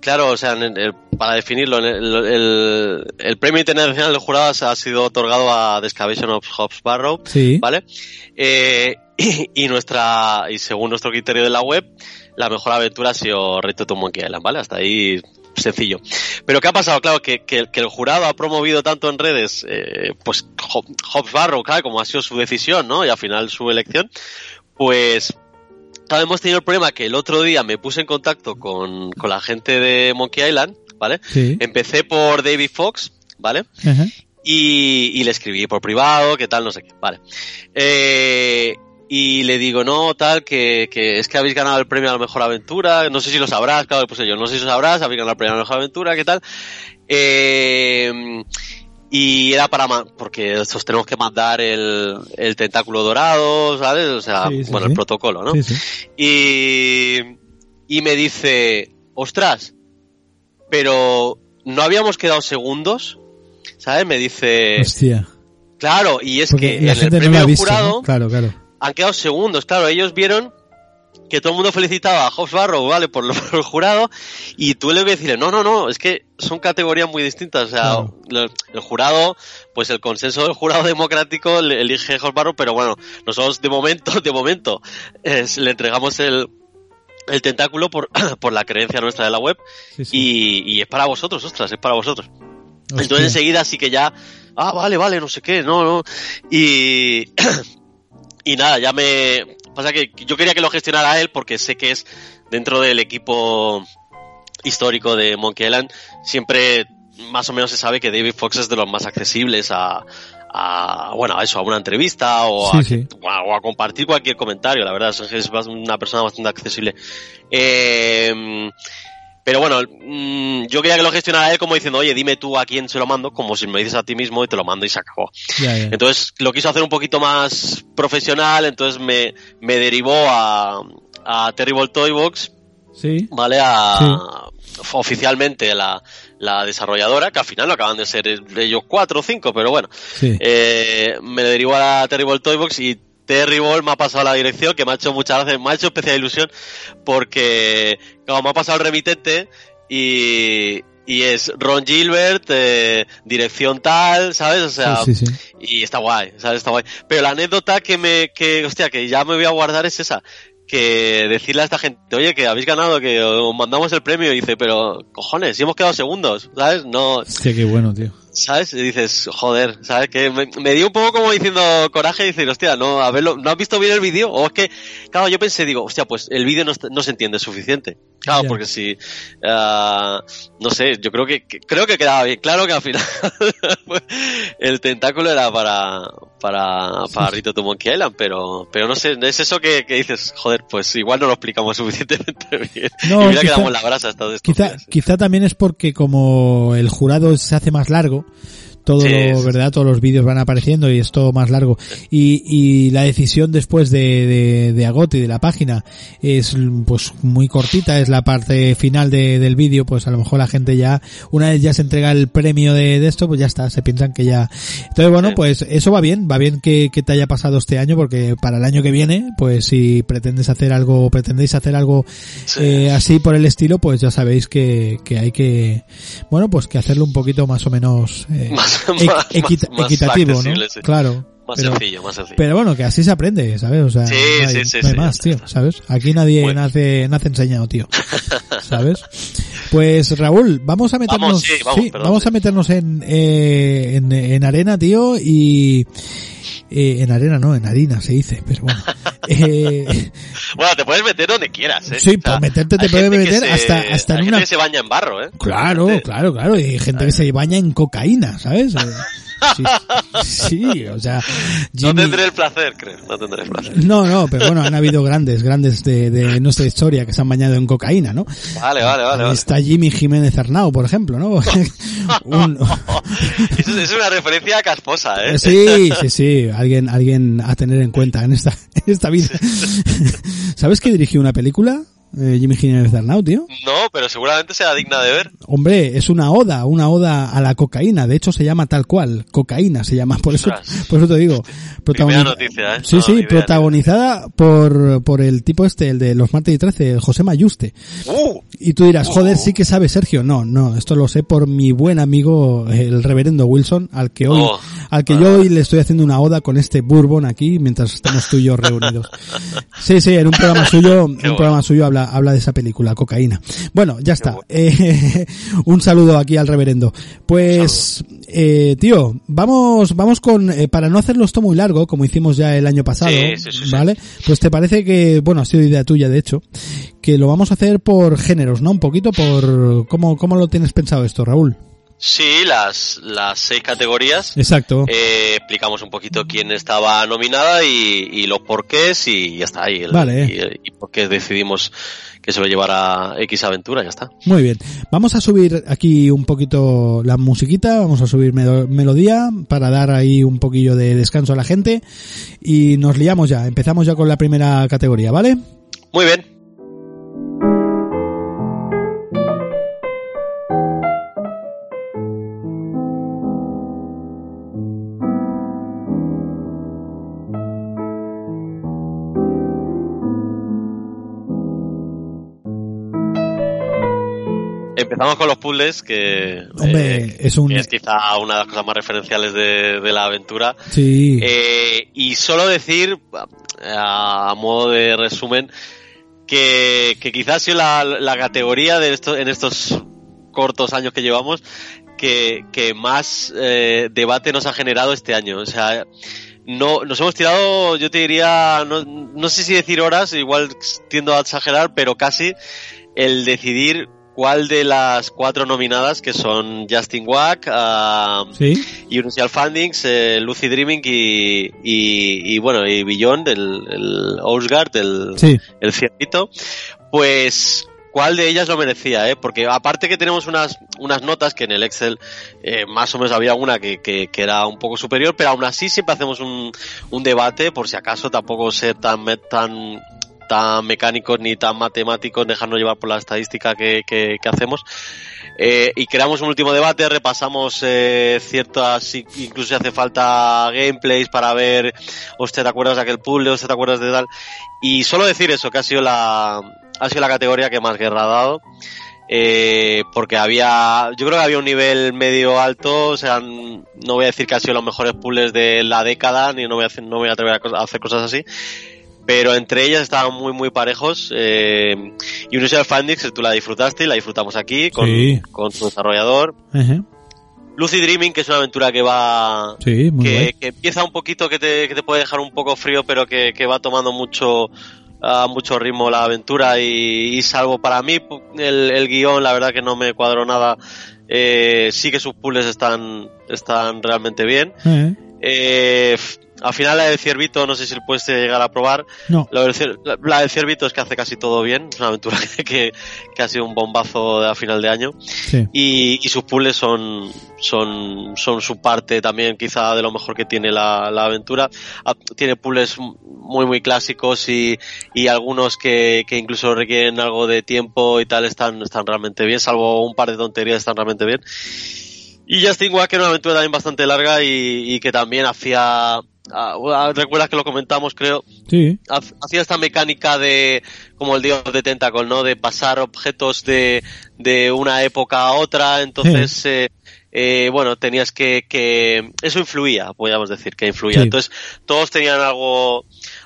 claro, o sea, en el- para definirlo, en el, el- premio internacional del jurado ha sido otorgado a The Excavation of Hobbs Barrow, Sí. ¿vale? Eh, y, y nuestra, y según nuestro criterio de la web, la mejor aventura ha sido Reto to Monkey Island, ¿vale? Hasta ahí sencillo. Pero ¿qué ha pasado? Claro, que, que, que el jurado ha promovido tanto en redes, eh, pues Hob- Hobbs Barrow, claro, como ha sido su decisión, ¿no? Y al final su elección, pues Claro, hemos tenido el problema que el otro día me puse en contacto con, con la gente de Monkey Island, ¿vale? Sí. Empecé por David Fox, ¿vale? Ajá. Y, y le escribí por privado, qué tal, no sé qué, vale. Eh, y le digo, no, tal, que, que es que habéis ganado el premio a la mejor aventura, no sé si lo sabrás, claro, pues yo, no sé si lo sabrás, habéis ganado el premio a la mejor aventura, qué tal. Eh, y era para, porque estos tenemos que mandar el, el tentáculo dorado, ¿sabes? O sea, Sí, sí, bueno, sí. el protocolo, ¿no? Y, y me dice, ostras, pero no habíamos quedado segundos, ¿sabes? Me dice, Hostia. claro, y es Porque que en el no premio visto, jurado ¿no? Claro, claro. han quedado segundos, claro, ellos vieron que todo el mundo felicitaba a Hobbs Barrow, ¿vale? Por, lo- por el jurado, y tú le que decirle, no, no, no, es que son categorías muy distintas, o sea, Claro. el jurado, pues el consenso del jurado democrático le- elige a Hobbs Barrow, pero bueno, nosotros de momento, de momento, es- le entregamos el, el tentáculo por, por la creencia nuestra de la web, Sí, sí. y, y es para vosotros, ostras, es para vosotros. Hostia. Entonces enseguida sí que ya, ah, vale, vale, no sé qué, no, no. Y, y nada, ya me... Pasa que yo quería que lo gestionara él porque sé que es dentro del equipo histórico de Monkey Island, siempre más o menos se sabe que David Fox es de los más accesibles a, a bueno, a eso, a una entrevista o, Sí, a, sí. o a- o a compartir cualquier comentario, la verdad, es, es bas- una persona bastante accesible. Eh, pero bueno, mm, yo quería que lo gestionara él como diciendo, oye, dime tú a quién se lo mando, como si me dices a ti mismo y te lo mando y se acabó. Entonces lo quiso hacer un poquito más profesional, entonces me, me derivó a, a Terrible Toy Box, Sí. ¿vale? A, Oficialmente la, la desarrolladora, que al final no acaban de ser ellos cuatro o cinco, pero bueno, Sí. eh, me derivó a Terrible Toy Box y Terrible me ha pasado la dirección, que me ha hecho muchas gracias, me ha hecho especial ilusión, porque como me ha pasado el remitente y, y es Ron Gilbert, eh, dirección tal, ¿sabes? O sea, sí, sí, sí. y está guay, ¿sabes? Está guay. Pero la anécdota que me, que, hostia, que ya me voy a guardar es esa. Que decirle a esta gente, oye, que habéis ganado, que os mandamos el premio, y dice, pero, cojones, si hemos quedado segundos, ¿sabes? No, Hostia, qué bueno, tío. ¿Sabes? Y dices, joder, ¿sabes? Que me, dio un poco como diciendo coraje y decir, hostia, no, a verlo, ¿no has visto bien el vídeo? O es que, claro, yo pensé, digo, hostia, pues el vídeo no se entiende suficiente. Claro, porque si, ah, no sé, yo creo que, que- creo que quedaba bien claro que al final el tentáculo era para para para Rito to Monkey Island, pero pero no sé, es eso que, que dices, joder, pues igual no lo explicamos suficientemente bien No, y mira quizá- que damos la brasa hasta de estos Quizá, días. quizá también es porque como el jurado se hace más largo, todo, Sí. ¿verdad? Todos los vídeos van apareciendo y es todo más largo. Y, y la decisión después de, de, de Agote y de la página es pues muy cortita, es la parte final de- del vídeo, pues a lo mejor la gente ya, una vez ya se entrega el premio de, de esto, pues ya está, se piensan que ya. Entonces bueno, pues eso va bien, va bien que, que te haya pasado este año porque para el año que viene, pues si pretendes hacer algo, pretendéis hacer algo Sí. eh, así por el estilo, pues ya sabéis que, que hay que, bueno, pues que hacerlo un poquito más o menos eh, Más- más- equita- más equitativo, ¿no? sí. Claro. Más pero, sencillo, más sencillo. pero bueno, que así se aprende, ¿sabes? O sea, Sí, no hay, sí, no hay más, tío. ¿sabes? Aquí nadie Bueno. nace, nace enseñado, tío. ¿Sabes? Pues Raúl, vamos a meternos, Vamos, vamos, perdón, vamos a meternos en, eh, en, en arena, tío, y eh, en arena no, en harina se dice, pero bueno. Eh, Bueno, te puedes meter donde quieras, ¿eh? Sí, por meterte te puedes meter hasta- hasta en hay una- gente que se baña en barro, ¿eh? Claro, claro, claro. Y hay gente que se baña en cocaína, ¿sabes? Sí, sí, o sea, No tendré el placer, creo. No tendré el placer. No, no, pero bueno, han habido grandes, grandes de, de nuestra historia que se han bañado en cocaína, ¿no? Vale, vale, vale. Está Jimmy Jiménez Arnau, por ejemplo, ¿no? Un- es una referencia casposa, ¿eh? sí, sí, sí, alguien, alguien a tener en cuenta en esta, en esta vida. ¿Sabes que dirigió una película? Eh, Jimmy Jiménez tío. No, pero seguramente sea digna de ver. Hombre, es una oda, una oda a la cocaína. De hecho, se llama tal cual, cocaína se llama. Por eso, Ostras. por eso te digo. Primera Protagoni- noticia, ¿eh? Sí, No, sí, protagonizada por, por el tipo este, el de los martes y 13, el José Mayuste. ¡Uh! Y tú dirás, joder, sí que sabe Sergio. No, no, esto lo sé por mi buen amigo, el reverendo Wilson, al que hoy, Oh. al que yo hoy le estoy haciendo una oda con este bourbon aquí, mientras estamos tú y yo reunidos. Sí, sí, en un programa suyo, un bueno. programa suyo habla, habla de esa película, cocaína. Bueno, ya está. bueno. Eh, un saludo aquí al reverendo. Pues, eh, tío, vamos, vamos con, eh, para no hacerlo esto muy largo, como hicimos ya el año pasado, Sí, sí, sí, sí. ¿vale? Pues te parece que, bueno, ha sido idea tuya, de hecho, que lo vamos a hacer por géneros, ¿no? Un poquito por, ¿cómo, cómo lo tienes pensado esto, Raúl? Sí, las, las seis categorías. Exacto. Eh, explicamos un poquito quién estaba nominada y, y los porqués y ya está. ahí el, Vale. y, y por qué decidimos que se lo llevara X Aventura, ya está. Muy bien. Vamos a subir aquí un poquito la musiquita, vamos a subir melo- melodía para dar ahí un poquillo de descanso a la gente y nos liamos ya. Empezamos ya con la primera categoría, ¿vale? Muy bien. Empezamos con los puzzles, que, Hombre, eh, es un... es quizá una de las cosas más referenciales de, de la aventura. Sí. Eh, y solo decir, a, a modo de resumen, que, que quizás ha sido la, la categoría de esto, en estos cortos años que llevamos que, que más eh, debate nos ha generado este año. O sea, no, nos hemos tirado, yo te diría, no, no sé si decir horas, igual tiendo a exagerar, pero casi el decidir cuál de las cuatro nominadas, que son Justin Wack, ah, Sí. Universal Fundings, eh, Lucy Dreaming y, y, y, bueno, y Beyond, el, el Osgard, el, Sí. el ciertito, pues cuál de ellas lo merecía, ¿eh? Porque aparte que tenemos unas, unas notas que en el Excel eh, más o menos había una que, que, que era un poco superior, pero aún así siempre hacemos un, un debate por si acaso tampoco ser tan, tan tan mecánicos ni tan matemáticos, dejarnos llevar por la estadística que, que, que hacemos. Eh, y creamos un último debate, repasamos eh, ciertas, incluso si hace falta gameplays para ver, hostia, ¿te acuerdas de aquel puzzle? ¿Hostia, te acuerdas de tal? Y solo decir eso, que ha sido la, ha sido la categoría que más guerra ha dado. Eh, porque había, yo creo que había un nivel medio alto, o sea, no voy a decir que han sido los mejores puzzles de la década, ni no voy a, no voy a atrever a hacer cosas así, pero entre ellas estaban muy muy parejos eh, Universal Fundings tú la disfrutaste y la disfrutamos aquí con, Sí. con su desarrollador. Lucy Dreaming que es una aventura que va Sí, muy que, que empieza un poquito que te, que te puede dejar un poco frío pero que, que va tomando mucho a mucho ritmo la aventura y, y salvo para mí el, el guion, la verdad que no me cuadró nada. Eh, sí que sus puzzles están, están realmente bien. Eh, Eh, al final la del ciervito, no sé si lo puedes llegar a probar. No. La del, cier- la- la del ciervito es que hace casi todo bien. Es una aventura que, que ha sido un bombazo a final de año. sí. Y, y sus puzzles son, son, son su parte también quizá de lo mejor que tiene la, la aventura. Ah, Tiene puzzles muy muy clásicos y, y algunos que, que incluso requieren algo de tiempo y tal están, están realmente bien, salvo un par de tonterías están realmente bien. Y Justin Wack era una aventura también bastante larga y, y que también hacía... ah, Recuerdas que lo comentamos, creo, Sí. ha- hacía esta mecánica de como el dios de Tentacle, ¿no? De pasar objetos de, de una época a otra, entonces eh, eh, bueno, tenías que, que eso influía, podríamos decir que influía. Sí. Entonces, todos tenían algo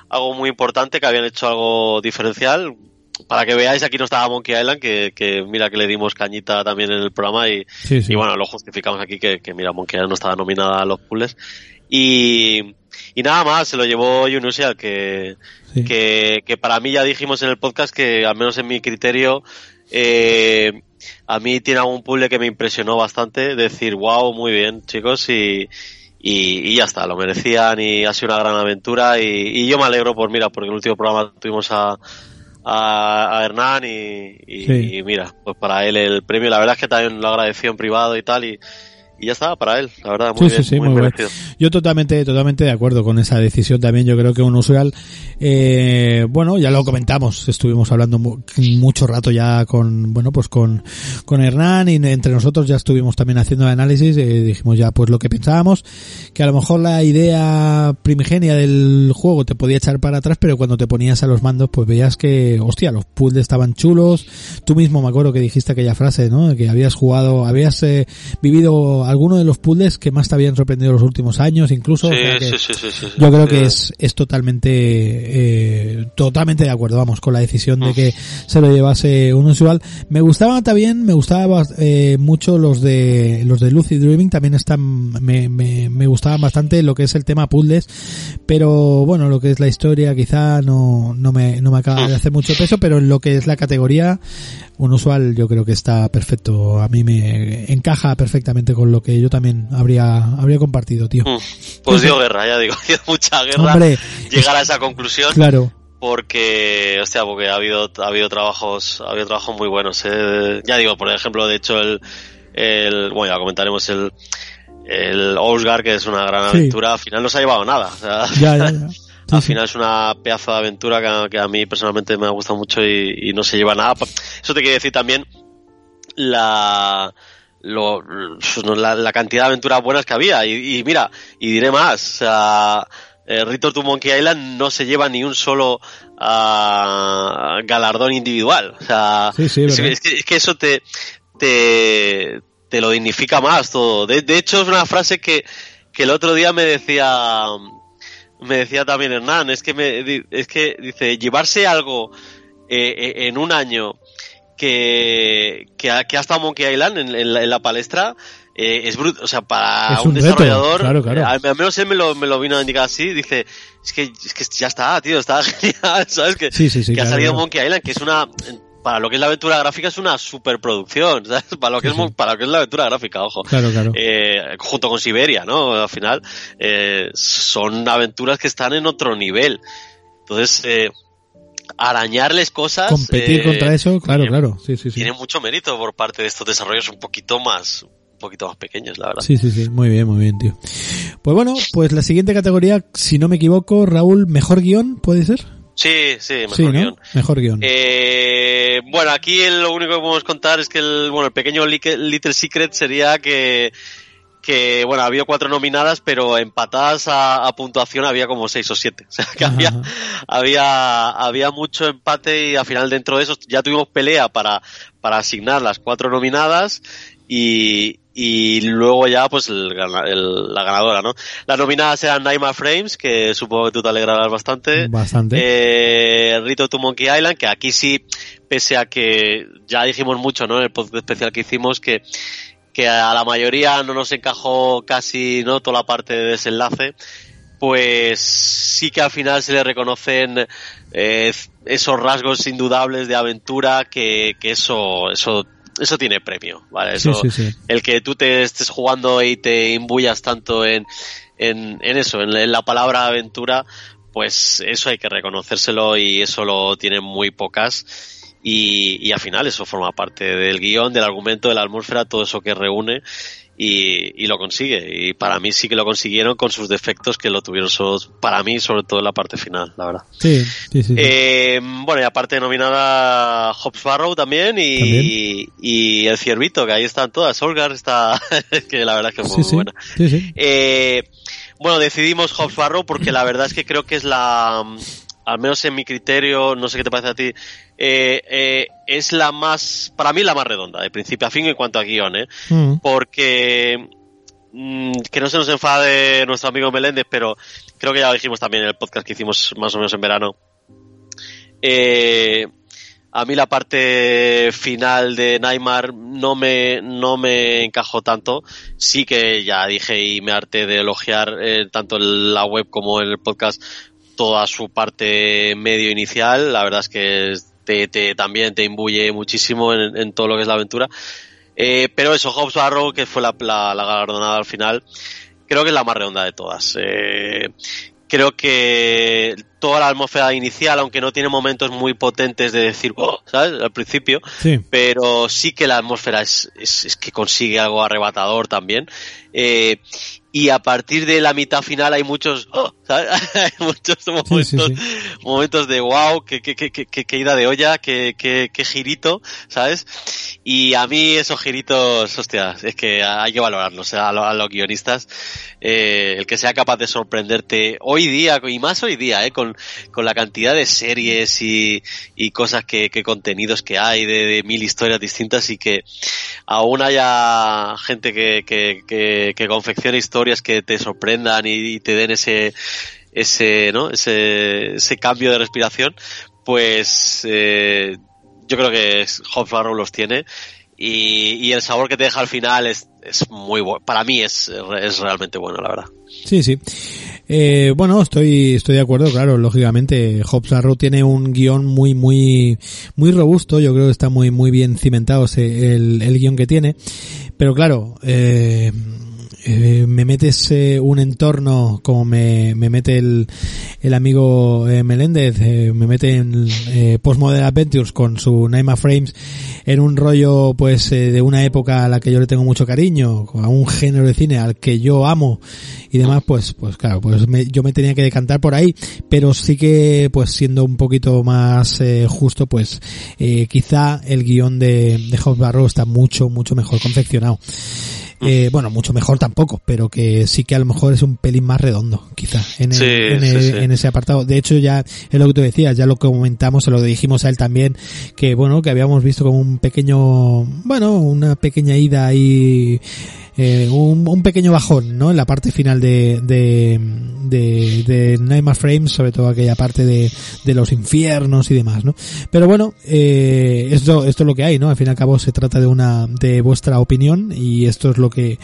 algo muy importante, que habían hecho algo diferencial. Para que veáis, aquí no estaba Monkey Island, que, que mira que le dimos cañita también en el programa y, Sí, sí. y bueno, lo justificamos aquí que, que mira, Monkey Island no estaba nominada a los puzzles. Y, y nada más, se lo llevó Unusual, que, Sí. que, que para mí ya dijimos en el podcast que, al menos en mi criterio, eh, a mí tiene algún puzzle que me impresionó bastante, decir, wow, muy bien, chicos, y, y, y ya está, lo merecían y ha sido una gran aventura y, y yo me alegro por, mira, porque en el último programa tuvimos a, a, a Hernán y, y, Sí. y mira, pues para él el premio, la verdad es que también lo agradeció en privado y tal y, y ya está, para él, la verdad, muy Sí, bien, sí, muy, muy merecido. Yo totalmente, totalmente de acuerdo con esa decisión también. Yo creo que un usual, eh, bueno, ya lo comentamos, estuvimos hablando mu- mucho rato ya con, bueno, pues con, con Hernán y entre nosotros ya estuvimos también haciendo el análisis, eh, dijimos ya pues lo que pensábamos, que a lo mejor la idea primigenia del juego te podía echar para atrás, pero cuando te ponías a los mandos pues veías que, hostia, los puzzles estaban chulos, tú mismo me acuerdo que dijiste aquella frase, ¿no? Que habías jugado, habías eh, vivido alguno de los puzzles que más te habían sorprendido los últimos años, incluso. o Sí, sea que sí, sí. Yo creo que es, es totalmente, eh, totalmente de acuerdo, vamos, con la decisión de que se lo llevase un usual. Me gustaba también, me gustaba eh, mucho los de, los de Lucid Dreaming, también están, me, me, me gustaban bastante lo que es el tema puzzles, pero bueno, lo que es la historia quizá no, no me, no me acaba de hacer mucho peso, pero en lo que es la categoría, un usual yo creo que está perfecto, a mí me encaja perfectamente con lo que yo también habría, habría compartido, tío. Mm. Pues dio guerra, ya digo, dio mucha guerra Hombre, llegar a esa conclusión Claro, porque, hostia, porque ha habido, ha habido trabajos, ha habido trabajos muy buenos, eh. Ya digo, por ejemplo, de hecho el, el, bueno, ya comentaremos el, el Osgar, que es una gran Sí. aventura, al final no se ha llevado nada, o sea, ya, ya, ya. Sí, al sí. final es una pedazo de aventura que, a- que a mí personalmente me ha gustado mucho y, y no se lleva nada. Eso te quiere decir también la, lo- la, la cantidad de aventuras buenas que había. Y, y mira, y diré más, eh, Return to Monkey Island no se lleva ni un solo ah, galardón individual. O sea, Sí, sí, es, verdad. es que, es que eso te, te, te lo dignifica más todo. De, de hecho, es una frase que, que el otro día me decía, me decía también Hernán, es que me, es que dice, llevarse algo eh, eh, en un año que, que, ha, que ha estado Monkey Island en, en la, en la palestra, eh, es bruto, o sea, para Es un, un reto, desarrollador, claro, claro. eh, al menos él me lo, me lo vino a indicar así, dice, es que, es que ya está, tío, está genial, ¿sabes? Que, Sí, sí, sí, que ha salido. Monkey Island, que es una, para lo que es la aventura gráfica es una superproducción, ¿sabes? Para lo que es, para lo que es la aventura gráfica, ojo. Claro, claro. Eh, junto con Siberia, ¿no? Al final, eh, son aventuras que están en otro nivel. Entonces, eh, arañarles cosas. Competir eh, contra eso, claro, claro. Sí, sí, sí. Tiene mucho mérito por parte de estos desarrollos un poquito más, un poquito más pequeños, la verdad. Sí, sí, sí. Muy bien, muy bien, tío. Pues bueno, pues la siguiente categoría, si no me equivoco, Raúl, mejor guion, ¿puede ser? Sí, sí, mejor sí, ¿no? guion. Mejor guion. Eh, bueno, aquí lo único que podemos contar es que el, bueno, el pequeño Little Secret sería que, que, bueno, ha habido cuatro nominadas, pero empatadas a, a puntuación había como seis o siete. O sea, que Ajá, había, había, había mucho empate y al final dentro de eso ya tuvimos pelea para, para asignar las cuatro nominadas y, y luego ya pues el el- la ganadora, ¿no? Las nominadas eran Nightmare Frames, que supongo que tú te alegrarás bastante. Bastante. Eh, Rito to Monkey Island, que aquí sí, pese a que ya dijimos mucho, ¿no? En el podcast especial que hicimos, que, que a la mayoría no nos encajó casi, ¿no? Toda la parte de desenlace, pues sí que al final se le reconocen eh, esos rasgos indudables de aventura que, que eso, eso, eso tiene premio, ¿vale? Eso, sí, sí. El que tú te estés jugando y te imbuyas tanto en, en, en eso, en, la- en la palabra aventura, pues eso hay que reconocérselo y eso lo tienen muy pocas. Y, y al final eso forma parte del guion, del argumento, de la atmósfera, todo eso que reúne y, y lo consigue. Y para mí sí que lo consiguieron con sus defectos que lo tuvieron solo, para mí, sobre todo en la parte final, la verdad. Sí, sí, sí. Eh, bueno, y aparte nominada Hobbs Barrow también y, También. y El Ciervito, que ahí están todas. Olgar está, que la verdad es que es muy sí, buena. sí. Eh, bueno, decidimos Hobbs Barrow porque la verdad es que creo que es la, al menos en mi criterio, no sé qué te parece a ti, eh, eh, es la más, para mí la más redonda, de principio a fin en cuanto a guion, ¿eh? Mm. porque mm, que no se nos enfade nuestro amigo Meléndez, pero creo que ya lo dijimos también en el podcast que hicimos más o menos en verano. Eh, a mí la parte final de Neymar no me, no me encajó tanto. Sí que ya dije y me harté de elogiar eh, tanto en la web como en el podcast toda su parte medio inicial. La verdad es que te, te- también te imbuye muchísimo en, en todo lo que es la aventura. Eh, pero eso, Hobbs Barrow, que fue la, la, la galardonada al final, creo que es la más redonda de todas. Eh, creo que toda la atmósfera inicial, aunque no tiene momentos muy potentes de decir, "Oh", ¿sabes? Al principio, Sí. pero sí que la atmósfera es, es, es que consigue algo arrebatador también. Eh, y a partir de la mitad final hay muchos, "Oh". hay muchos momentos, sí, sí. momentos de wow, que, que, que, que, que ida de olla, que, que, que girito, ¿sabes? Y a mí esos giritos, hostia, es que hay que valorarlos, sea, a, lo- a los guionistas, eh, el que sea capaz de sorprenderte hoy día, y más hoy día, eh, con, con la cantidad de series y, y cosas que, que contenidos que hay de, de mil historias distintas y que aún haya gente que, que, que, que confeccione historias que te sorprendan y, y te den ese, ese, ¿no? ese, ese cambio de respiración, pues eh, yo creo que Hobbs Barrow los tiene y, y el sabor que te deja al final es, es muy bueno. Para mí es, es realmente bueno, la verdad. Sí, sí. Eh, bueno, estoy, estoy de acuerdo, claro, lógicamente. Hobbs Arrow tiene un guion muy, muy, muy robusto. Yo creo que está muy, muy bien cimentado el, el guion que tiene. Pero claro, eh, eh, me metes eh, un entorno como me, me mete el, el amigo eh, Meléndez, me mete en Postmodern Adventures con su Naima Frames en un rollo pues de una época a la que yo le tengo mucho cariño, a un género de cine al que yo amo y demás, pues pues claro, pues me- yo me tenía que decantar por ahí, pero sí que pues siendo un poquito más justo, pues quizá el guion de, de Hobbs Barrow está mucho, mucho mejor confeccionado. Eh, bueno, mucho mejor tampoco, pero que sí que a lo mejor es un pelín más redondo, quizá, en, Sí, en, sí. en ese apartado. De hecho, ya es lo que tú decías, ya lo comentamos, se lo dijimos a él también, que bueno, que habíamos visto como un pequeño, bueno, una pequeña ida ahí, eh, un, un pequeño bajón, ¿no? En la parte final de, de, de, de Nightmare Frames, sobre todo aquella parte de, de los infiernos y demás, ¿no? Pero bueno, eh, esto, esto es lo que hay, ¿no? Al fin y al cabo se trata de una, de vuestra opinión y esto es lo que,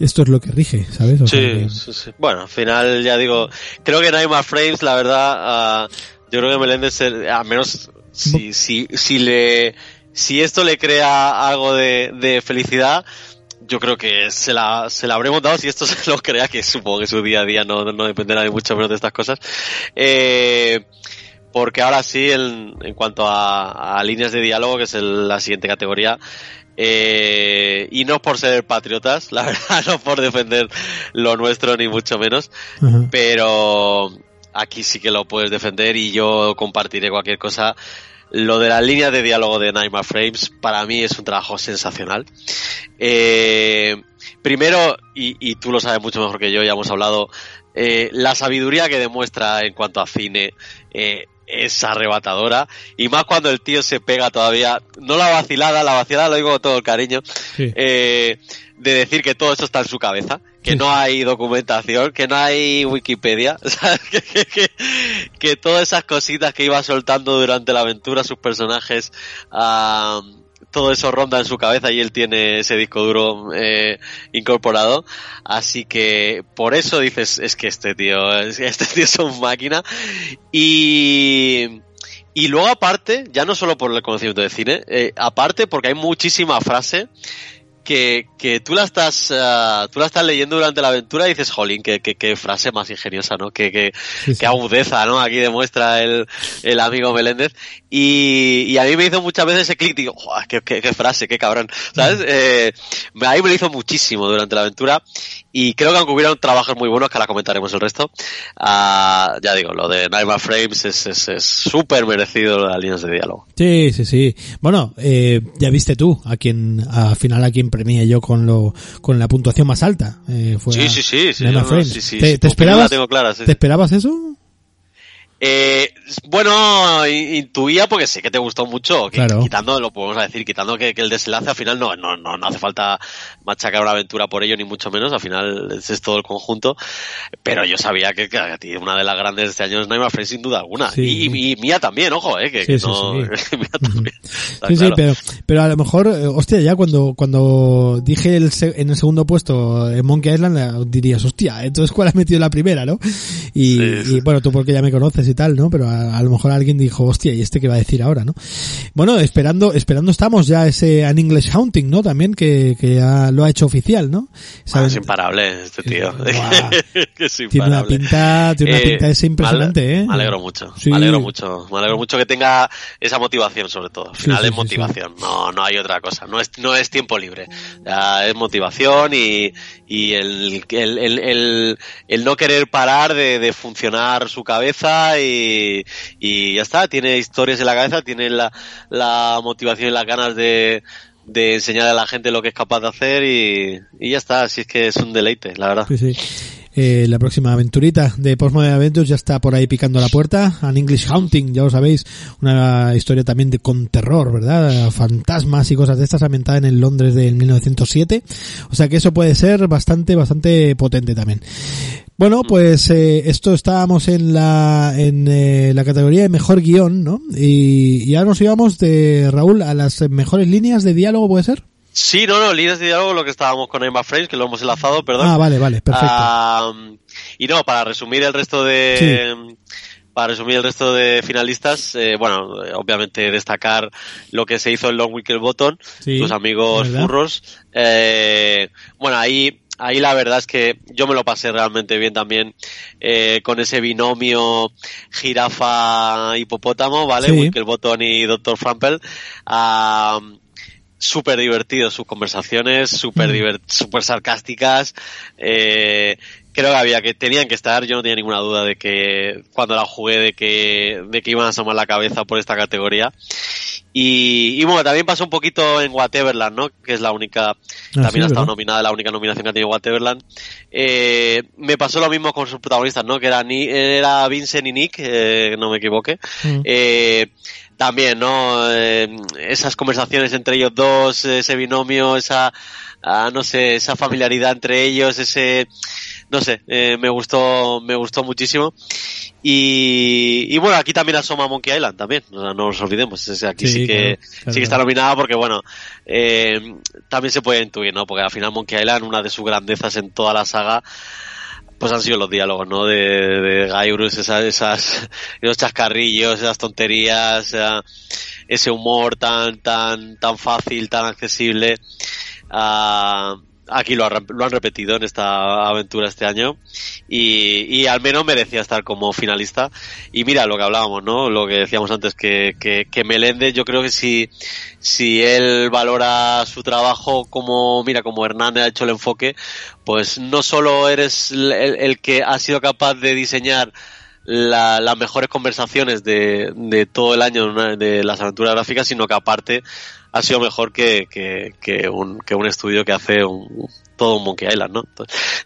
esto es lo que rige, ¿sabes? O sea Sí, que- sí, sí. Bueno, al final ya digo, creo que más frames, la verdad. ah, yo creo que Meléndez, eh, al menos si, si, si le, si esto le crea algo de, de felicidad, yo creo que se la, se la habré montado si esto se lo crea, que supongo que su día a día no, no dependerá de mucho menos de estas cosas. Eh, porque ahora sí, en, en cuanto a, a líneas de diálogo, que es el- la siguiente categoría, eh, y no por ser patriotas, la verdad, no por defender lo nuestro ni mucho menos, pero aquí sí que lo puedes defender y yo compartiré cualquier cosa. Lo de las líneas de diálogo de Nightmare Frames para mí es un trabajo sensacional. Eh, primero, y, y tú lo sabes mucho mejor que yo, ya hemos hablado, eh, la sabiduría que demuestra en cuanto a cine eh, es arrebatadora y más cuando el tío se pega todavía, no la vacilada, la vacilada lo digo con todo el cariño, Sí. eh, de decir que todo eso está en su cabeza, que no hay documentación, que no hay Wikipedia, ¿sabes? Que, que, que, todas esas cositas que iba soltando durante la aventura sus personajes, todo eso ronda en su cabeza y él tiene ese disco duro eh, incorporado. Así que por eso dices, es que este tío, es- este tío es un máquina. Y, y luego aparte, ya no solo por el conocimiento de cine, eh, aparte porque hay muchísima frase que, que tú la estás ah, tú la estás leyendo durante la aventura y dices, jolín, qué, qué, qué frase más ingeniosa, ¿no? Qué, qué, Sí, sí. qué agudeza, ¿no? Aquí demuestra el, el amigo Meléndez. Y, y a mí me hizo muchas veces ese clic, digo, "Joder, qué, frase, qué cabrón, ¿sabes? Eh, me- a mí me lo hizo muchísimo durante la aventura y creo que aunque hubieran trabajos muy buenos, que ahora comentaremos el resto, ah, ya digo, lo de Nightmare Frames es es- es súper merecido las líneas de diálogo. Sí, sí, sí. Bueno, eh, ya viste tú a quien, al final a quien premié yo con lo, con la puntuación más alta. Eh, fue Sí, a sí, sí, sí, Nightmare no, Frames. sí, sí, ¿Te, esperabas? tengo clara, ¿Te esperabas eso? Eh, bueno, in- intuía porque sé que te gustó mucho, Claro. quitando, lo podemos decir, quitando que, que el desenlace al final no, no, no, no hace falta machacar una aventura por ello, ni mucho menos, al final es, todo el conjunto, pero yo sabía que, que una de las grandes de este año es Nightmare Friends sin duda alguna, Sí. y, y, y mía también, ojo, eh, que, Sí, que no, sí. mía también, está Sí, pero, pero a lo mejor, eh, hostia, ya cuando, cuando dije el se- en el segundo puesto en Monkey Island, eh, dirías, hostia, entonces cuál has metido en la primera, ¿no? Y, y, bueno, tú porque ya me conoces y tal, ¿no? Pero a, a lo mejor alguien dijo, hostia, ¿y este qué va a decir ahora, no? Bueno, esperando, esperando estamos ya ese An English Haunting, ¿no? También que, que ya lo ha hecho oficial, ¿no? Ah, es imparable este tío. Es tiene una imparable. pinta, tiene una Eh, pinta ese impresionante, me ¿eh? Me alegro mucho, Sí. me alegro mucho, me alegro mucho que tenga esa motivación sobre todo. Al final sí, es sí, motivación, no, no hay otra cosa, no es, no es tiempo libre, Ya, es motivación y, y el, el, el, el, el no querer parar de, de funcionar su cabeza y, ya está, tiene historias en la cabeza, tiene la, la motivación y las ganas de, de enseñar a la gente lo que es capaz de hacer y, ya está, así es que es un deleite, la verdad. Eh, la próxima aventurita de Postmodern Adventures ya está por ahí picando la puerta. An English Haunting, ya lo sabéis. Una historia también de con terror, ¿verdad? Fantasmas y cosas de estas ambientada en el Londres del 1907. O sea que eso puede ser bastante, bastante potente también. Bueno, pues eh, esto estábamos en la en eh, la categoría de mejor guion, ¿no? Y, y ahora nos íbamos de Raúl a las mejores líneas de diálogo, ¿puede ser? Sí, no, no, líneas de diálogo, lo que estábamos con Emma Frames, que lo hemos enlazado, perdón. Ah, vale, vale, perfecto. Ah, y no, para resumir el resto de... Para resumir el resto de finalistas, eh, bueno, obviamente destacar lo que se hizo en Long Wicked Button, Sí, tus amigos furros. Eh, bueno, ahí, ahí la verdad es que yo me lo pasé realmente bien también eh, con ese binomio jirafa-hipopótamo, ¿vale? Sí. Wicked Button y Dr. Frampel. Ah, súper divertidos sus conversaciones, súper Mm. súper sarcásticas. Eh, creo que había que tenían que estar. Yo no tenía ninguna duda de que cuando la jugué de que de que iban a asomar la cabeza por esta categoría. Y, y bueno, también pasó un poquito en Whateverland, ¿no? Que es la única, también Ah, sí, ha estado ¿verdad? nominada, la única nominación que ha tenido Whateverland. Eh, me pasó lo mismo con sus protagonistas, ¿no? Que era, Ni- era Vincent y Nick, eh, no me equivoque. Mm. Eh, también, ¿no? Eh, esas conversaciones entre ellos dos, ese binomio, esa, ah, no sé, esa familiaridad entre ellos, ese, no sé, eh, me gustó, me gustó muchísimo. Y, y bueno, aquí también asoma Monkey Island también, o sea, no nos olvidemos, aquí Sí, sí, que, claro, claro, sí que está nominada porque bueno, eh, también se puede intuir, ¿no? Porque al final Monkey Island, una de sus grandezas en toda la saga, pues han sido los diálogos, ¿no? De, de Guybrush, esas, esas, esos chascarrillos, esas tonterías, ese humor tan, tan, tan fácil, tan accesible. Aquí lo, han- lo han repetido en esta aventura este año y, al menos merecía estar como finalista. Y mira lo que hablábamos, ¿no? Lo que decíamos antes, que, que, que yo creo que si, él valora su trabajo como, mira, como Hernández ha hecho el enfoque, pues no solo eres el, el que ha sido capaz de diseñar la- las mejores conversaciones de, de todo el año de las aventuras gráficas, sino que aparte ha sido mejor que, que, un, que un estudio que hace un, todo un Monkey Island, ¿no?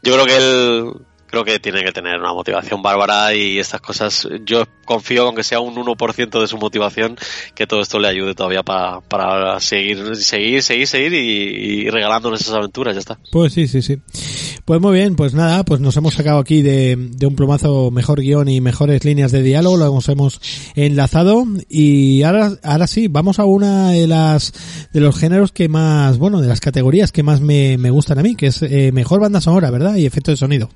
Yo creo que él, creo que tiene que tener una motivación bárbara y estas cosas, yo confío con que sea un 1% de su motivación, que todo esto le ayude todavía para, para seguir, seguir, seguir, seguir y, y regalándonos esas aventuras, ya está. Pues sí, sí, sí. Pues muy bien, pues nada, pues nos hemos sacado aquí de, de un plumazo mejor guion y mejores líneas de diálogo, lo hemos, hemos enlazado y ahora, ahora sí, vamos a una de las, de los géneros que más, bueno, de las categorías que más me, me gustan a mí, que es eh, mejor banda sonora, ¿verdad? Y efecto de sonido.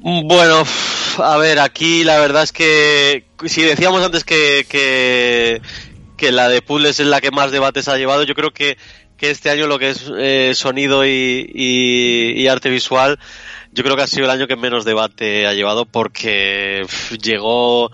Bueno, a ver, aquí la verdad es que si decíamos antes que, que, que la de puzzles es la que más debates ha llevado, yo creo que, que este año lo que es eh, sonido y, y, y arte visual, yo creo que ha sido el año que menos debate ha llevado porque llegó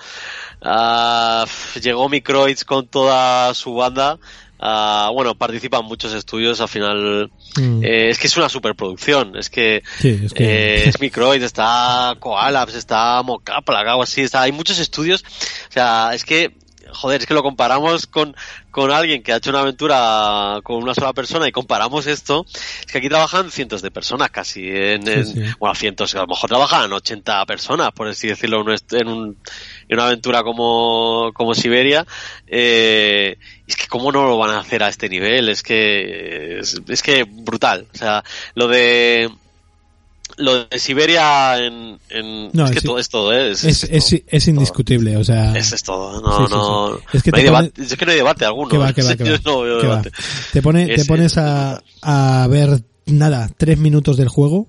pf, llegó Microids con toda su banda. Ah, bueno, participan muchos estudios, al final Mm. eh, es que es una superproducción, es que Sí, es que- eh, es Microids, está Coalabs, está Mocap, algo así, está, hay muchos estudios, o sea, es que, joder, es que lo comparamos con, con alguien que ha hecho una aventura con una sola persona y comparamos esto, es que aquí trabajan cientos de personas casi, en, Sí, en- sí. bueno, cientos, a lo mejor trabajan 80 personas, por así decirlo, en, un en, un- en una aventura como, como Siberia, eh, es que cómo no lo van a hacer a este nivel, es que, es, es que brutal, o sea, lo de, lo de Siberia en, en No, es que sí. todo es todo, ¿eh? es, Es, es, es indiscutible, o sea... es, es todo, no, Sí, sí, no, sí. Es que no hay debate, es que no hay debate alguno. Que va, que va, Sí, que va. no que va. Te, pone, te Es- pones a, a ver, nada, tres minutos del juego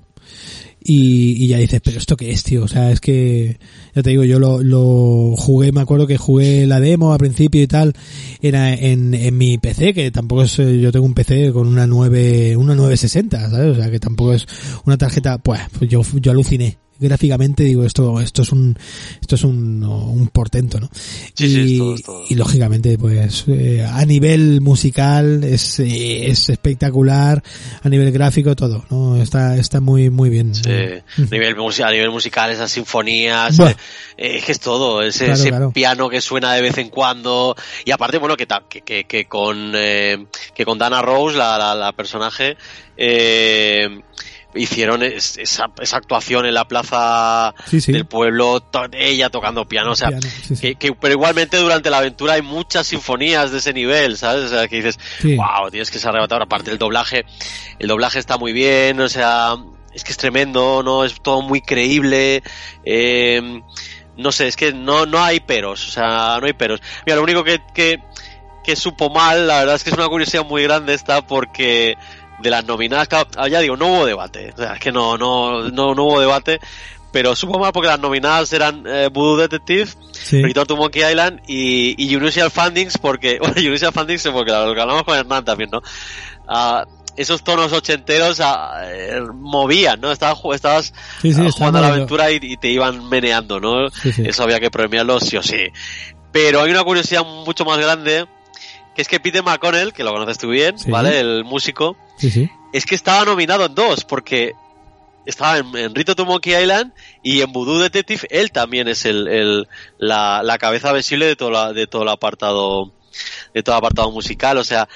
y, y ya dices, pero esto qué es, tío. O sea, es que, ya te digo, yo lo, lo jugué, me acuerdo que jugué la demo al principio y tal, era en, en mi PC, que tampoco es, eh, yo tengo un PC con una 9, una 960, ¿sabes? O sea, que tampoco es una tarjeta, pues, yo, yo aluciné. Gráficamente digo esto esto es un esto es un, un portento no Sí, sí, y, es todo, y lógicamente pues eh, a nivel musical es, eh, es espectacular a nivel gráfico todo no está está muy muy bien. Sí, a nivel, a nivel musical, esas sinfonías, eh, es que es todo, ese, Claro, ese claro. piano que suena de vez en cuando, y aparte, bueno, que, que, que, que con, eh, que con Dana Rose, la, la, la personaje, eh, hicieron es- esa, esa actuación en la plaza Sí, sí. del pueblo, to- ella tocando piano, o sea, Piano, sí, sí. Que, que- pero igualmente durante la aventura hay muchas sinfonías de ese nivel, ¿sabes? O sea, que dices, wow, tío, es que se ha arrebatado. Aparte el doblaje, el doblaje está muy bien, o sea, es que es tremendo, ¿no? Es todo muy creíble, eh, no sé, es que no, no hay peros, o sea, no hay peros. Mira, lo único que, que, que supo mal, la verdad es que es una curiosidad muy grande esta porque de las nominadas, ya digo, no hubo debate, o sea, es que no, no, no, no hubo debate, pero supo mal porque las nominadas eran eh, Voodoo Detective, Sí. Return to Monkey Island y, y Unusual Fundings porque, bueno, Unusual Fundings porque lo que hablamos con Hernán también, ¿no? Ah, esos tonos ochenteros eh, movían, ¿no? Estabas, estabas Sí, sí, ah, jugando a la aventura y, y te iban meneando, ¿no? Eso había que premiarlo sí o sí. Pero hay una curiosidad mucho más grande, que es que Peter McConnell, que lo conoces tú bien. ¿vale? El músico, es que estaba nominado en dos, porque estaba en, en Rito to Monkey Island y en Voodoo Detective él también es el, el- la, la cabeza visible de todo, la- de todo el apartado de todo el apartado musical, o sea,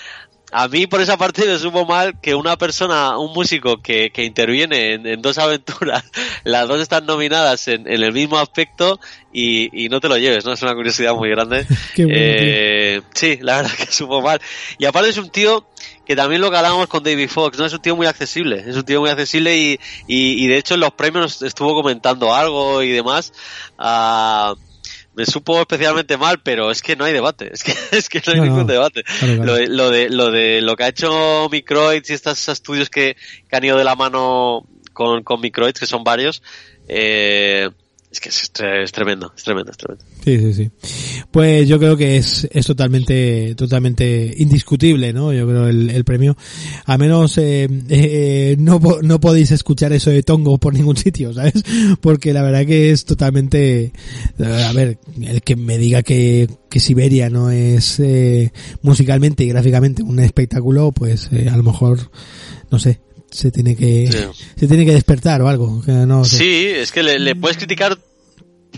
a mí por esa parte me supo mal que una persona, un músico que, que interviene en, en dos aventuras, las dos están nominadas en, en el mismo aspecto y, y no te lo lleves, ¿no? Es una curiosidad muy grande. Qué Eh, sí, la verdad que supo mal. Y aparte es un tío que también lo que hablábamos con David Fox, ¿no? Es un tío muy accesible, es un tío muy accesible y, y, y de hecho en los premios estuvo comentando algo y demás. Ah, me supo especialmente mal, pero es que no hay debate, es que, es que no hay No, ningún debate. Claro, claro. Lo, de, lo de lo de lo que ha hecho Microids y estos estudios que, que han ido de la mano con, con Microids, que son varios, eh, es que es, es tremendo, es tremendo, es tremendo. Sí, sí, sí. Pues yo creo que es, es totalmente, totalmente indiscutible, ¿no? Yo creo el, el premio. A menos, eh, eh, no, no podéis escuchar eso de Tongo por ningún sitio, ¿sabes? Porque la verdad que es totalmente, eh, a ver, el que me diga que, que Siberia no es, eh, musicalmente y gráficamente un espectáculo, pues, eh, a lo mejor, no sé, se tiene que, Sí. se tiene que despertar o algo. que no. Sí, es que le, le puedes criticar.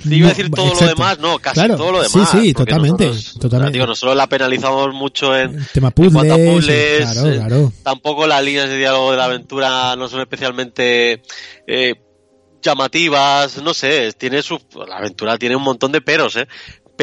Te iba a decir todo exacto. lo demás, no, casi Claro, todo lo sí, demás. sí, porque totalmente, nosotros- totalmente. Digo, nosotros la penalizamos mucho en, El tema en cuanto a puzzles, puzzles, claro, eh, claro. Tampoco las líneas de diálogo de la aventura no son especialmente eh, llamativas, no sé, tiene su, la aventura tiene un montón de peros, eh,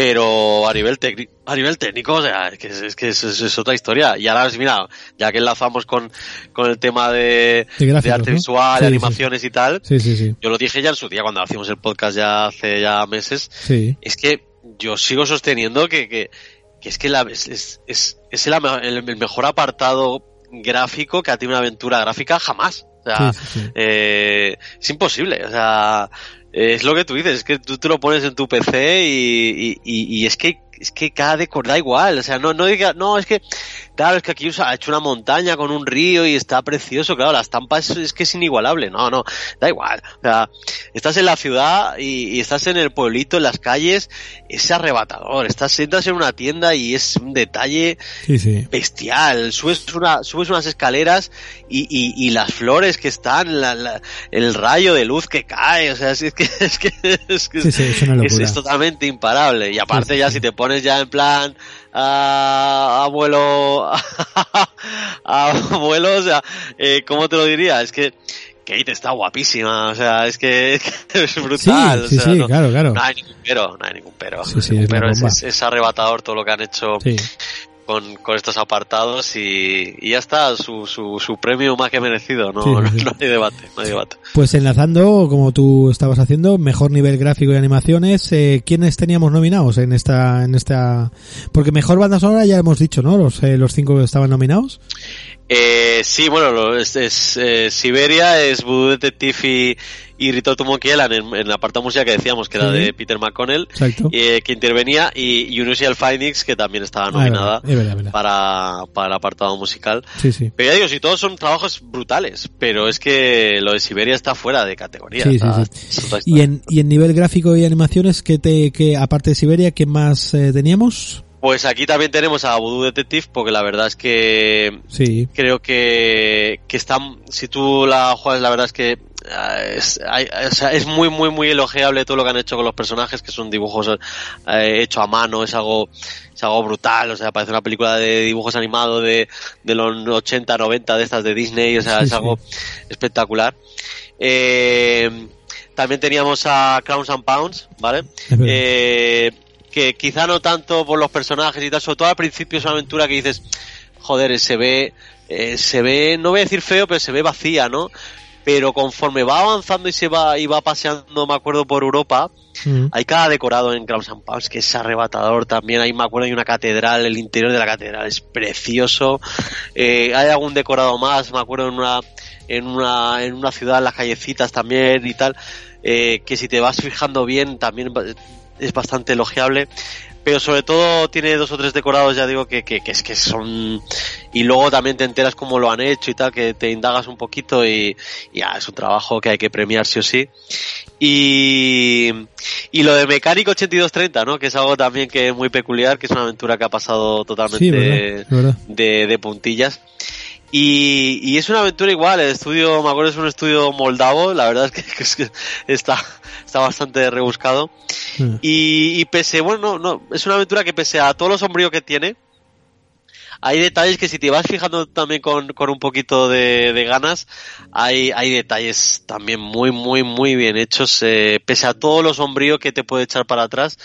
pero a nivel técnico, a nivel técnico, o sea, es que es, es que es, es- es otra historia. Y ahora, mira, ya que enlazamos con, con el tema de, De gráficos, arte ¿no? visual, Sí, animaciones y tal, Sí, sí, sí. yo lo dije ya en su día cuando hacíamos el podcast ya hace ya meses, Sí. es que yo sigo sosteniendo que, que, que es que la, es, es, es, el, mejor apartado gráfico que ha tenido una aventura gráfica jamás. O sea, eh, es imposible. O sea, es lo que tú dices, es que tú te lo pones en tu PC y, y, y- y es que es que cada decor da igual, o sea, no, no diga, no, es que, claro, es que aquí usa- ha hecho una montaña con un río y está precioso, claro, la estampa es, es que es inigualable, no, no, da igual, o sea, estás en la ciudad y, y estás en el pueblito, en las calles, es arrebatador, estás, entras en una tienda y es un detalle Sí, sí. bestial. Subes, una, subes unas escaleras y, y, y las flores que están, la- la- el rayo de luz que cae, o sea, es que es, que, es, que Sí, es una es- totalmente imparable. Y aparte ya si te pones ya en plan ah, abuelo, abuelo, o sea, eh, ¿cómo te lo diría? Es que Kate está guapísima, o sea, es que, es, brutal. Sí, sí, o sea, sí, no, claro, claro. no hay ningún pero, no hay ningún pero. Sí, sí, Ningún es pero, es, arrebatador todo lo que han hecho Sí. Con, con estos apartados y, y ya está, su, su, su premio más que merecido, no, Sí, sí, sí. no hay debate, no hay debate. Pues enlazando, como tú estabas haciendo, mejor nivel gráfico y animaciones, eh, ¿quiénes teníamos nominados en esta, en esta, porque mejor banda sonora ya hemos dicho, ¿no? Los, eh, los cinco que estaban nominados. Eh, sí, bueno, es, es, eh, Siberia, es Voodoo Detective y, y Return to Monkey Island en, en la parte música que decíamos, que era de Peter McConnell, eh, que intervenía, y Unusual Findings, que también estaba Ah, nominada verdad, es verdad, es verdad. para, para el apartado musical. Sí, sí. Pero ya digo, si todos son trabajos brutales, pero es que lo de Siberia está fuera de categoría. Sí, está- Y en, y en nivel gráfico y animaciones, ¿qué te, que aparte de Siberia, qué más eh, teníamos? Pues aquí también tenemos a Voodoo Detective, porque la verdad es que Sí. creo que, que está, si tú la juegas, la verdad es que ah, es, hay- o sea, es muy, muy, muy elogiable todo lo que han hecho con los personajes, que son dibujos eh, hechos a mano, es algo, es algo brutal, o sea, parece una película de dibujos animados de, de los 80, 90 de estas de Disney, o sea, Sí, es sí. algo espectacular. Eh, también teníamos a Crowns and Pounds, ¿vale? Es. Eh, que quizá no tanto por los personajes y tal, sobre todo al principio es una aventura que dices, joder, se ve, eh, se ve, no voy a decir feo, pero se ve vacía, ¿no? Pero conforme va avanzando y se va, y va paseando, me acuerdo, por Europa, Mm. hay cada decorado en Crowns and que es arrebatador también. Ahí me acuerdo hay una catedral, el interior de la catedral es precioso. Eh, hay algún decorado más, me acuerdo en una, en una, en una ciudad, en las callecitas también y tal, eh, que si te vas fijando bien también es bastante elogiable. Pero sobre todo tiene dos o tres decorados, ya digo, que, que, que es que son... Y luego también te enteras cómo lo han hecho y tal, que te indagas un poquito y y ya, es un trabajo que hay que premiar sí o sí. Y, y lo de Mecánico 8230, ¿no? Que es algo también que es muy peculiar, que es una aventura que ha pasado totalmente Sí, verdad, verdad. de, de puntillas. Y, y es una aventura igual, el estudio, me acuerdo, es un estudio moldavo, la verdad es que, que es que está, está bastante rebuscado. Mm. Y, y pese, bueno, no, no, es una aventura que pese a todo lo sombrío que tiene, hay detalles que si te vas fijando también con, con un poquito de, de ganas, hay, hay detalles también muy, muy, muy bien hechos. eh, pese a todo lo sombrío que te puede echar para atrás,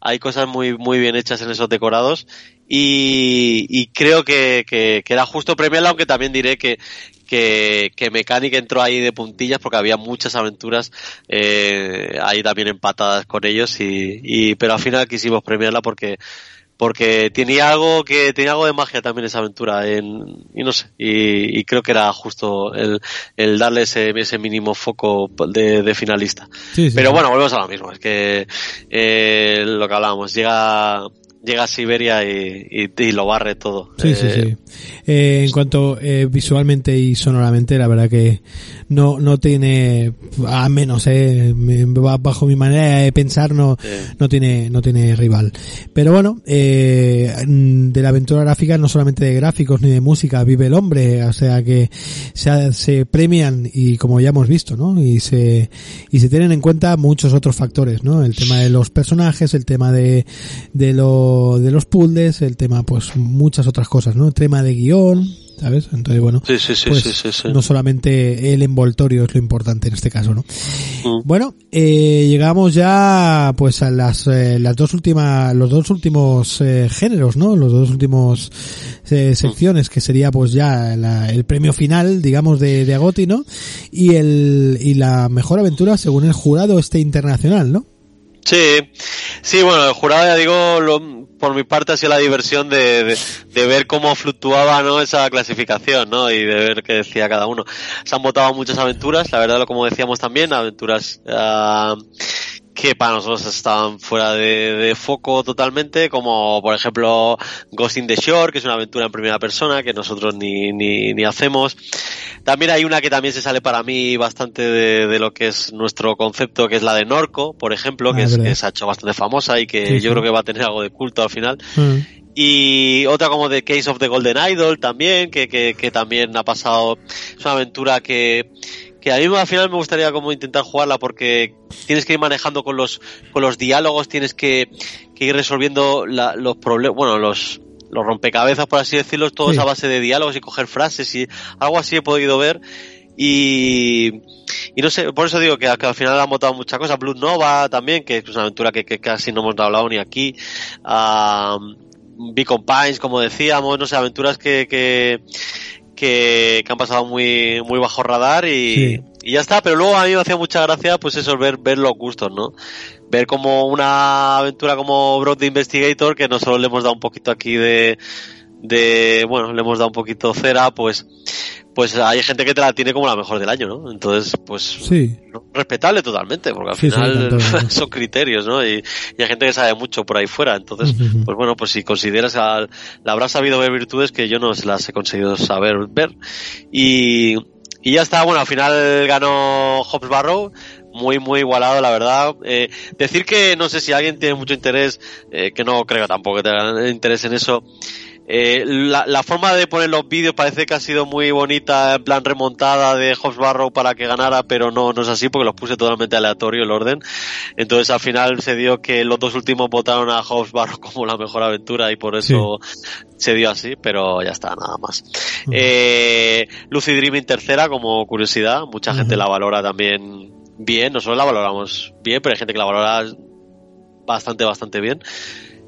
hay cosas muy, muy bien hechas en esos decorados. Y, y creo que, que, que era justo premiarla, aunque también diré que, que, que Mechanic entró ahí de puntillas porque había muchas aventuras eh, ahí también empatadas con ellos y, y pero al final quisimos premiarla porque porque tenía algo que tenía algo de magia también esa aventura en, y no sé y, y creo que era justo el, el darle ese, ese mínimo foco de, de finalista Sí, sí, pero sí. bueno volvemos a lo mismo es que eh, lo que hablábamos llega llega a Siberia y, y, y lo barre todo Sí, sí, Eh, sí. Eh, en cuanto eh, visualmente y sonoramente, la verdad que no no tiene, a menos, eh, bajo mi manera de pensar, no no tiene no tiene rival. Pero bueno, eh, mm, de la aventura gráfica, no solamente de gráficos ni de música, vive el hombre, o sea que se, se premian y como ya hemos visto, ¿no? Y se y se tienen en cuenta muchos otros factores, ¿no? El tema de los personajes, el tema de de lo de los puzzles, el tema pues muchas otras cosas, ¿no? El tema de guion, ¿sabes? Entonces, bueno, Sí, sí, sí, pues no solamente el envoltorio es lo importante en este caso, ¿no? Mm. Bueno, eh, llegamos ya pues a las eh, las dos últimas los dos últimos eh, géneros, ¿no? Los dos últimos eh, secciones que sería pues ya la- el premio final, digamos de de Agoti, ¿no? Y el y la mejor aventura según el jurado este internacional, ¿no? Sí, sí, bueno, el jurado, ya digo, lo- por mi parte ha sido la diversión de, de, de ver cómo fluctuaba ¿no? esa clasificación ¿no? y de ver qué decía cada uno. Se han votado muchas aventuras, la verdad, como decíamos también, aventuras ah, que para nosotros estaban fuera de, de foco totalmente, como por ejemplo Ghost in the Shore, que es una aventura en primera persona que nosotros ni, ni, ni hacemos. También hay una que también se sale para mí bastante de, de lo que es nuestro concepto, que es la de Norco, por ejemplo, que, Ah, es, que se ha hecho bastante famosa y que Sí, yo creo que va a tener algo de culto al final. Mm. Y otra como The Case of the Golden Idol también, que, que, que también ha pasado, es una aventura que, que a mí al final me gustaría como intentar jugarla porque tienes que ir manejando con los, con los diálogos, tienes que, que ir resolviendo la- los problemas, bueno, los, los rompecabezas, por así decirlo, todos Sí. a base de diálogos y coger frases y algo así he podido ver. Y, y no sé, por eso digo que, que al final han votado muchas cosas. Blood Nova también, que es una aventura que, que casi no hemos hablado ni aquí. Um, Beacon Pines, como decíamos, no sé, aventuras que, que, que, que han pasado muy, muy bajo radar y, Sí. y ya está. Pero luego a mí me hacía mucha gracia, pues eso, ver, ver los gustos, ¿no? Ver como una aventura como Broad the Investigator, que nosotros le hemos dado un poquito aquí de, de, bueno, le hemos dado un poquito cera, pues, pues hay gente que te la tiene como la mejor del año, ¿no? Entonces, pues, Sí. respetable totalmente, porque al Sí, final son criterios, ¿no? Y, y hay gente que sabe mucho por ahí fuera. Entonces, pues bueno, pues si consideras al, la habrás sabido ver virtudes que yo no las he conseguido saber ver. Y, y ya está, bueno, al final ganó Hobbs Barrow. Muy, muy igualado, la verdad. Eh, decir que no sé si alguien tiene mucho interés, eh, que no creo tampoco que tenga interés en eso. Eh, la, la forma de poner los vídeos parece que ha sido muy bonita, en plan remontada de Hobbs Barrow para que ganara, pero no, no es así porque los puse totalmente aleatorio el orden. Entonces al final se dio que los dos últimos votaron a Hobbs Barrow como la mejor aventura y por eso se dio así, pero ya está, nada más. Eh, Lucy Dreaming tercera como curiosidad, mucha gente la valora también bien, nosotros la valoramos bien, pero hay gente que la valora bastante, bastante bien.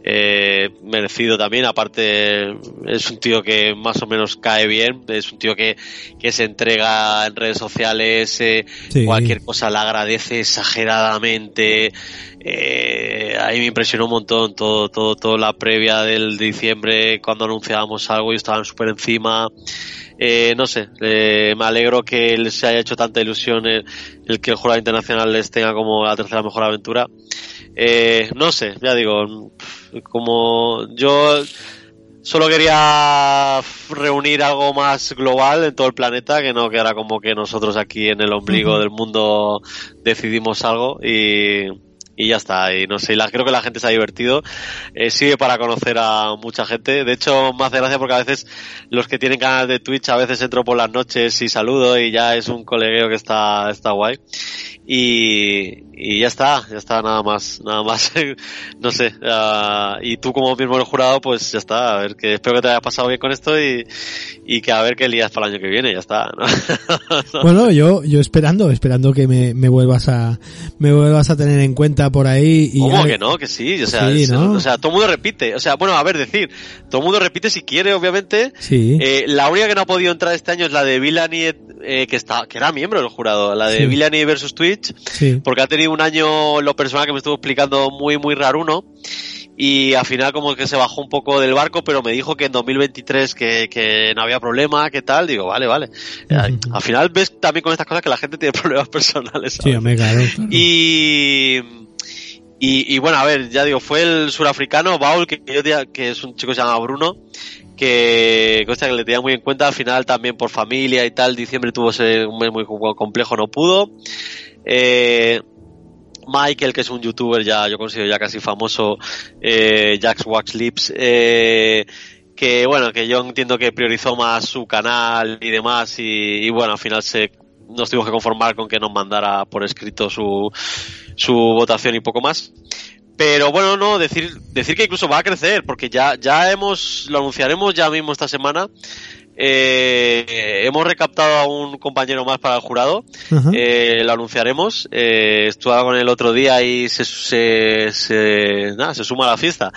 Eh, merecido también, aparte es un tío que más o menos cae bien, es un tío que, que se entrega en redes sociales, eh, Sí. cualquier cosa la agradece exageradamente, eh, a mí me impresionó un montón todo, todo, toda la previa del diciembre cuando anunciábamos algo y estaban súper encima, eh, no sé, eh, me alegro que se haya hecho tanta ilusión el, el que el jurado internacional les tenga como la tercera mejor aventura. Eh, no sé, ya digo, como yo solo quería reunir algo más global en todo el planeta, que no quedara como que nosotros aquí en el ombligo del mundo decidimos algo y, y ya está. Y no sé, la, creo que la gente se ha divertido. Eh, sirve para conocer a mucha gente. De hecho, me hace gracia porque a veces los que tienen canal de Twitch a veces entro por las noches y saludo y ya es un colegueo que está, está guay. Y, y ya está, ya está, nada más, nada más, no sé, ah, y tú como mismo el jurado, pues ya está, a ver, que espero que te haya pasado bien con esto y, y que a ver qué lías para el año que viene, ya está, ¿no? Bueno, yo, yo esperando, esperando que me, me vuelvas a, me vuelvas a tener en cuenta por ahí y ¿Cómo que no? Que sí, o sea, Sí, es- ¿no? o sea, todo el mundo repite, o sea, bueno, a ver, decir, todo el mundo repite si quiere, obviamente, Sí. Eh, la única que no ha podido entrar este año es la de Villani, eh, que está, que era miembro del jurado, la de Sí. Villani versus Twitch, sí. porque ha tenido un año lo personal que me estuvo explicando muy muy raruno y al final como que se bajó un poco del barco pero me dijo que en 2023 que, que no había problema que tal digo vale vale Ujú. al final ves también con estas cosas que la gente tiene problemas personales Sí, ¿sabes? claro. y y, y bueno, a ver, ya digo, fue el surafricano Baul, que yo tenía- que es un chico que se llama Bruno, que cosa que le tenía muy en cuenta, al final también por familia y tal, diciembre tuvo ese, un mes muy complejo, no pudo. Eh, Michael, que es un youtuber ya, yo considero ya casi famoso, eh, Jax Wax Lips, eh, que bueno, que yo entiendo que priorizó más su canal y demás, y, y bueno, al final se, nos tuvimos que conformar con que nos mandara por escrito su, su votación y poco más. Pero bueno, no, decir, decir que incluso va a crecer, porque ya, ya hemos, lo anunciaremos ya mismo esta semana. Eh, hemos recaptado a un compañero más para el jurado. Eh, lo anunciaremos. Eh, estuve con el otro día y se, se, se- nada, se suma a la fiesta.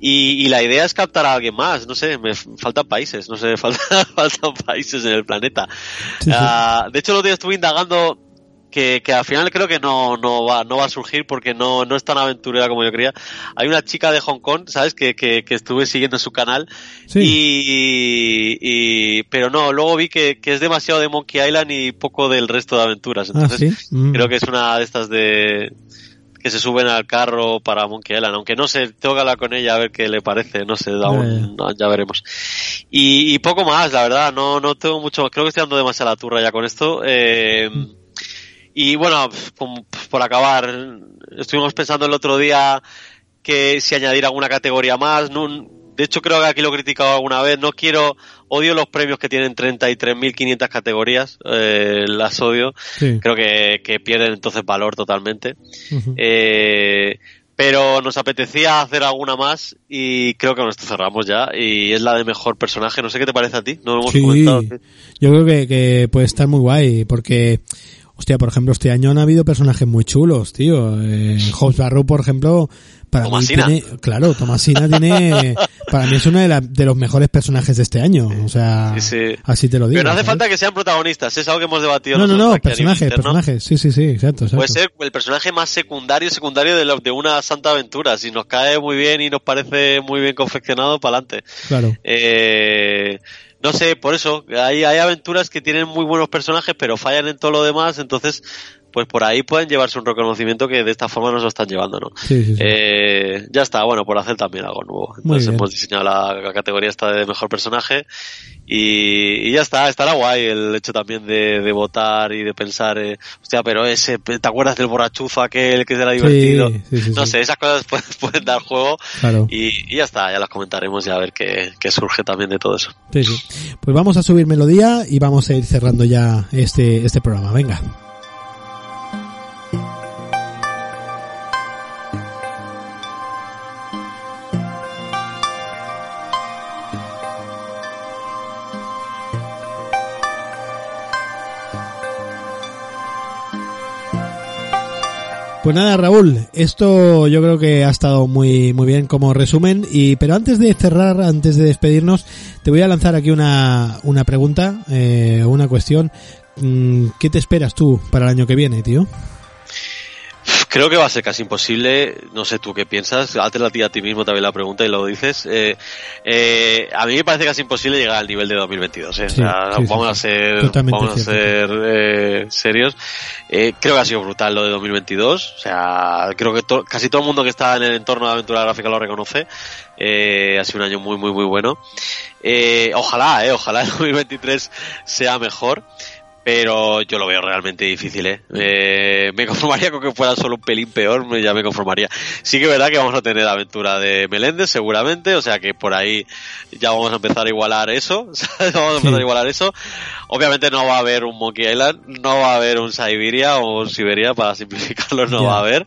Y, y la idea es captar a alguien más. No sé, me faltan países. No sé, faltan, faltan países en el planeta. Sí, sí. Ah, de hecho, el otro día estuve indagando que, que al final creo que no, no, va, no va a surgir porque no, no es tan aventurera como yo creía. Hay una chica de Hong Kong, ¿sabes? Que, que, que estuve siguiendo su canal. Sí. Y, y- pero no, luego vi que, que es demasiado de Monkey Island y poco del resto de aventuras. Ah, Entonces, sí. Mm. creo que es una de estas de que se suben al carro para Monkey Island, aunque no sé, tengo que hablar con ella a ver qué le parece, no sé, aún, no, ya veremos. Y, y poco más, la verdad, no, no tengo mucho, creo que estoy dando demasiada turra ya con esto. Eh, y bueno, por acabar, estuvimos pensando el otro día que si añadir alguna categoría más. No, de hecho, creo que aquí lo he criticado alguna vez. No quiero, odio los premios que tienen 33.500 categorías. Eh, las odio. Sí. Creo que, que pierden entonces valor totalmente. Eh, pero nos apetecía hacer alguna más y creo que con esto cerramos ya. Y es la de mejor personaje. No sé qué te parece a ti. No lo hemos Sí, comentado. yo creo que, que puede estar muy guay porque, hostia, por ejemplo, este año han habido personajes muy chulos, tío. Eh, Hobbs Barrow, por ejemplo, para Tomasina. mí tiene, claro, Tomasina tiene, para mí es uno de, la- de los mejores personajes de este año, o sea, Sí, sí. así te lo digo. Pero no hace ¿sabes? falta que sean protagonistas. Es algo que hemos debatido. No, no, no, personajes, personajes, sí, sí, sí, exacto, exacto. Puede ser el personaje más secundario, secundario de, lo- de una santa aventura. Si nos cae muy bien y nos parece muy bien confeccionado, para adelante. Claro. Eh, no sé, por eso, hay, hay aventuras que tienen muy buenos personajes, pero fallan en todo lo demás, entonces, pues por ahí pueden llevarse un reconocimiento que de esta forma nos lo están llevando, ¿no? Sí, sí, sí. Eh, ya está, bueno, por hacer también algo nuevo. Entonces hemos diseñado la, la categoría esta de mejor personaje y, y ya está, estará guay el hecho también de, de votar y de pensar, eh, hostia, pero ese, ¿te acuerdas del borrachuzo aquel que era divertido? sí, sí, no sé, esas cosas pueden, pueden dar juego Claro. y, y ya está, ya las comentaremos y a ver qué, qué surge también de todo eso. Sí, sí. Pues vamos a subir melodía y vamos a ir cerrando ya este, este programa. Venga. Pues nada, Raúl, esto yo creo que ha estado muy muy bien como resumen y pero antes de cerrar, antes de despedirnos, te voy a lanzar aquí una una pregunta, eh, una cuestión. Mm, ¿Qué te esperas tú para el año que viene, tío? Creo que va a ser casi imposible, no sé tú qué piensas, hazte la tía a ti mismo también la pregunta y lo dices. Eh, eh, a mí me parece casi imposible llegar al nivel de 2022. ¿eh? Sí, sea, sí, sí, vamos a ser, vamos a ser eh, serios. Eh, creo que ha sido brutal lo de 2022. O sea, creo que to- casi todo el mundo que está en el entorno de aventura gráfica lo reconoce. Eh, ha sido un año muy, muy, muy bueno. Eh, ojalá, eh, ojalá el 2023 sea mejor. Pero yo lo veo realmente difícil, ¿eh? Eh, me conformaría con que fuera solo un pelín peor, ya me conformaría. Sí que es verdad que vamos a tener aventura de Meléndez, seguramente, o sea que por ahí ya vamos a empezar a igualar eso, vamos a empezar Sí. a igualar eso. Obviamente no va a haber un Monkey Island, no va a haber un Siberia o un Siberia, para simplificarlo, no va a haber.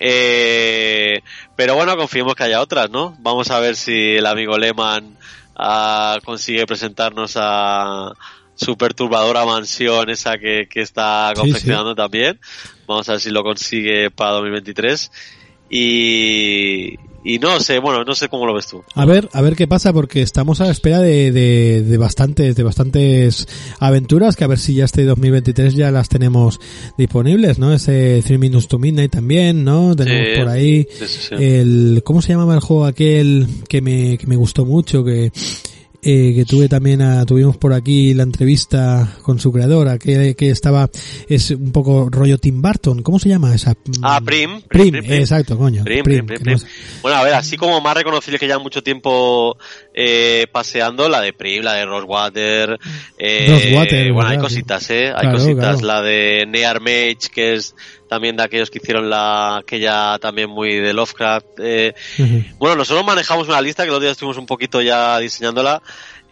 Eh, pero bueno, confiemos que haya otras, ¿no? Vamos a ver si el amigo Lehman ah, consigue presentarnos a su perturbadora mansión, esa que, que está Sí, confeccionando también. Vamos a ver si lo consigue para 2023. Y, y no sé, bueno, no sé cómo lo ves tú. A ver, a ver qué pasa porque estamos a la espera de, de, de bastantes, de bastantes aventuras que a ver si ya este 2023 ya las tenemos disponibles, ¿no? Ese Three Minutes to Midnight también, ¿no? Tenemos Sí, por ahí sí, sí, sí. el, ¿cómo se llamaba el juego aquel que me, que me gustó mucho, que, eh, que tuve también a, tuvimos por aquí la entrevista con su creadora, que, que estaba, es un poco rollo Tim Burton, ¿cómo se llama esa? Ah, Prim. Prim, Prim, Prim. exacto, coño. Prim, Prim, Prim, Prim. Bueno, a ver, así como más reconocible que ya mucho tiempo eh, paseando, la de Prim, la de Rosewater. Eh, Rosewater, bueno, hay cositas, ¿eh? Hay Claro, cositas. claro. La de Near Mage, que es también de aquellos que hicieron la aquella también muy de Lovecraft. Eh, bueno, nosotros manejamos una lista que los días estuvimos un poquito ya diseñándola.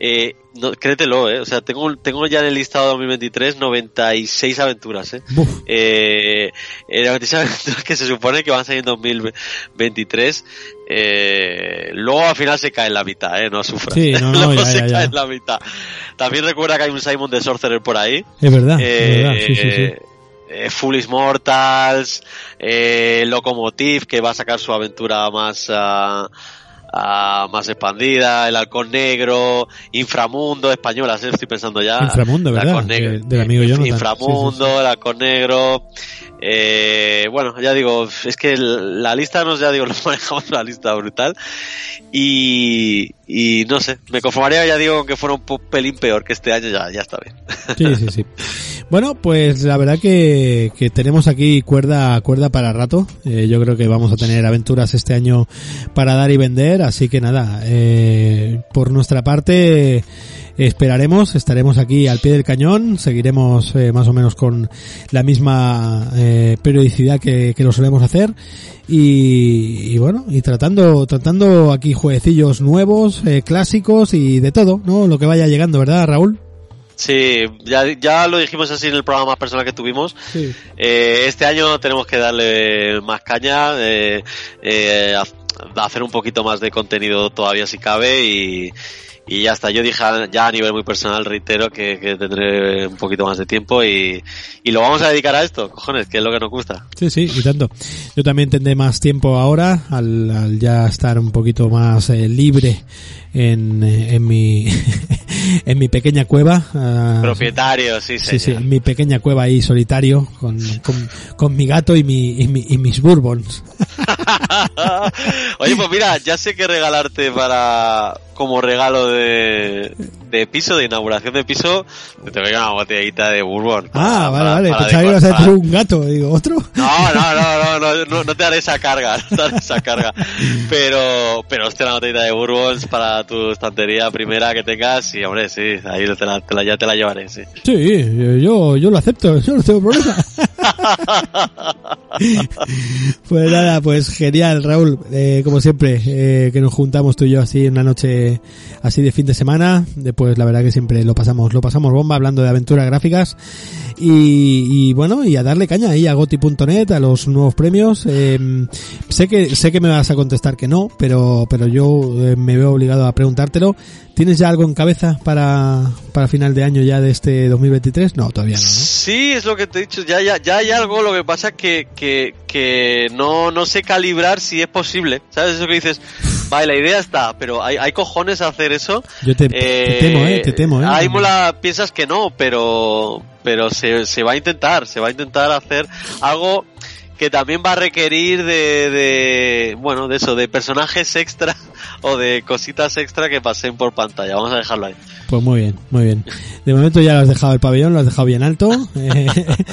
Eh, no, créetelo, eh. O sea, tengo, tengo ya en el listado 2023 96 aventuras, eh. Eh, eh, noticias aventuras que se supone que van a salir en 2023. Eh, luego al final se cae en la mitad, ¿eh? No sufra. Sí, no, no, luego ya, se ya, cae ya. en la mitad. También recuerda que hay un Simon de Sorcerer por ahí. Es verdad, Eh, es verdad, sí, sí, sí. Eh, Foolish Mortals, eh, Locomotive, que va a sacar su aventura más, ah, ah, más expandida, El Halcón Negro, Inframundo, españolas, eh, estoy pensando ya. Inframundo, ¿verdad? Del amigo Jonathan. Inframundo, Sí, sí, El Halcón Negro. Eh, bueno, ya digo, es que la lista nos, ya digo, nos manejamos una lista brutal. Y, y no sé, me conformaría, ya digo, que fuera un pelín peor que este año, ya, ya está bien. Sí, sí, sí. Bueno, pues la verdad que, que tenemos aquí cuerda, cuerda para rato. Eh, yo creo que vamos a tener aventuras este año para dar y vender, así que nada, eh, por nuestra parte esperaremos, estaremos aquí al pie del cañón, seguiremos eh, más o menos con la misma eh, periodicidad que, que lo solemos hacer y, y bueno, y tratando, tratando aquí jueguecillos nuevos, eh, clásicos y de todo, ¿no? Lo que vaya llegando, ¿verdad, Raúl? Sí, ya, ya lo dijimos así en el programa más personal que tuvimos. Sí. Eh, este año tenemos que darle más caña, eh, eh, hacer un poquito más de contenido todavía si cabe y, y ya está. Yo dije ya a nivel muy personal, reitero, que, que tendré un poquito más de tiempo y, y lo vamos a dedicar a esto, cojones, que es lo que nos gusta. Sí, sí, y tanto. Yo también tendré más tiempo ahora, al, al ya estar un poquito más eh, libre en, eh, en mi en mi pequeña cueva. ah, Propietario, sí, Sí, sí, señor. en mi pequeña cueva ahí solitario, con, con, con mi gato y, mi, y, mi- y mis bourbons. Oye, pues mira, ya sé qué regalarte para como regalo de, de piso, de inauguración de piso, te dar una botellita de bourbon. Ah, para- vale, para- vale. Pensaba que ibas a un gato. Digo, ¿otro? No, no, no, no, no, no, no te haré esa carga, no te haré esa carga. Pero, pero hostia, una botellita de bourbons para tu estantería primera que tengas y hombre, sí, ahí te la, te la- ya te la llevaré, sí. Sí, yo, yo lo acepto, yo no tengo problema. pues nada, pues genial, Raúl. Eh, como siempre, eh, que nos juntamos tú y yo así en una noche así de fin de semana. Después, la verdad que siempre lo pasamos, lo pasamos bomba hablando de aventuras gráficas. Y, y bueno, y a darle caña ahí a goti.net, a los nuevos premios. Eh, sé que, sé que me vas a contestar que no, pero, pero yo eh, me veo obligado a preguntártelo. ¿Tienes ya algo en cabeza para, para final de año ya de este 2023? No, todavía no. Sí, es lo que te he dicho, ya, ya, ya hay algo, lo que pasa que, que, que no, no sé calibrar si es posible, ¿sabes? Eso que dices, vale, la idea está, pero hay, hay cojones a hacer eso. Yo te, te temo, eh, te temo, eh. Ahí mola, piensas que no, pero, pero se, se va a intentar, se va a intentar hacer algo que también va a requerir de, de, bueno, de eso, de personajes extra o de cositas extra que pasen por pantalla. Vamos a dejarlo ahí. Pues muy bien, muy bien. De momento ya lo has dejado el pabellón, lo has dejado bien alto, eh,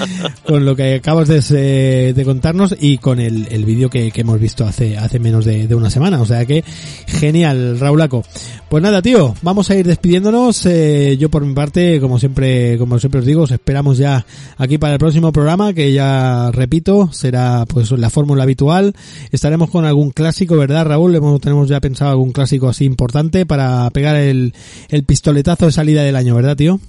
con lo que acabas de, de contarnos y con el, el vídeo que, que hemos visto hace, hace menos de, de una semana. O sea que genial, Raulaco. Pues nada, tío, vamos a ir despidiéndonos. Eh, yo por mi parte, como siempre, como siempre os digo, os esperamos ya aquí para el próximo programa, que ya repito, será pues la fórmula habitual. Estaremos con algún clásico, ¿verdad, Raúl? Hemos, tenemos ya pensado algún clásico así importante para pegar el, el pistoletazo de salida del año, ¿verdad, tío?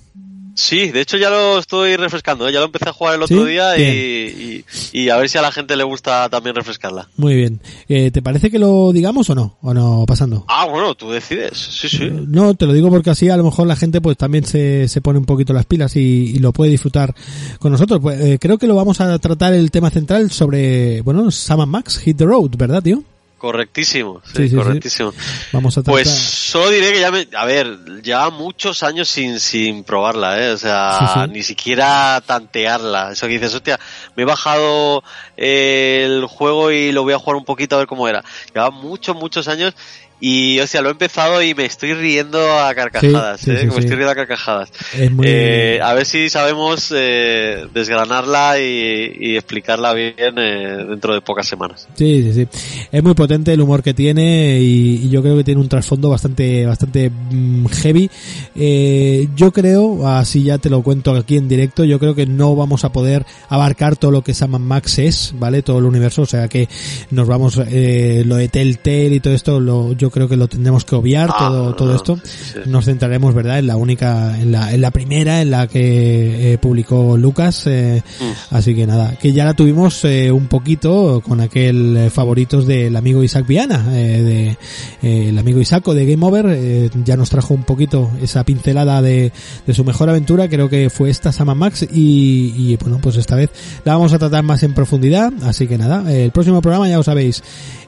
Sí, de hecho ya lo estoy refrescando, ¿eh? ya lo empecé a jugar el otro ¿Sí? día y, y, y a ver si a la gente le gusta también refrescarla. Muy bien. Eh, ¿Te parece que lo digamos o no? ¿O no pasando? Ah, bueno, tú decides, sí, sí. No, te lo digo porque así a lo mejor la gente pues también se, se pone un poquito las pilas y, y lo puede disfrutar con nosotros. Pues, eh, creo que lo vamos a tratar el tema central sobre, bueno, Sam Max, Hit the Road, ¿verdad, tío? Correctísimo, sí, Sí, sí, sí. correctísimo. Vamos a tratar... Pues solo diré que ya me, a ver, lleva muchos años sin, sin probarla, eh, o sea, ni siquiera tantearla. Eso que dices, hostia, me he bajado eh, el juego y lo voy a jugar un poquito a ver cómo era. Lleva muchos, muchos años y, o sea, lo he empezado y me estoy riendo a carcajadas, Sí, eh, sí, me estoy riendo a carcajadas. Es muy... Eh, a ver si sabemos eh, desgranarla y, y explicarla bien eh, dentro de pocas semanas. Sí, sí, sí. Es muy potente el humor que tiene y, y yo creo que tiene un trasfondo bastante, bastante mm, heavy. Eh, yo creo, así ya te lo cuento aquí en directo, yo creo que no vamos a poder abarcar todo lo que Sam and Max es, ¿vale? Todo el universo, o sea que nos vamos, eh, lo de Telltale y todo esto, lo, yo yo creo que lo tendremos que obviar Ah, todo, todo esto. sí. Nos centraremos, ¿verdad? En la única, en la, en la primera, en la que eh, publicó Lucas. eh, Mm. Así que nada, que ya la tuvimos eh, un poquito con aquel eh, favoritos del amigo Isaac Viana, eh, de el amigo Isaco de Game Over, ya nos trajo un poquito esa pincelada de, de su mejor aventura, creo que fue esta Sama Max y, y, bueno, pues esta vez la vamos a tratar más en profundidad, así que nada, el próximo programa ya lo sabéis,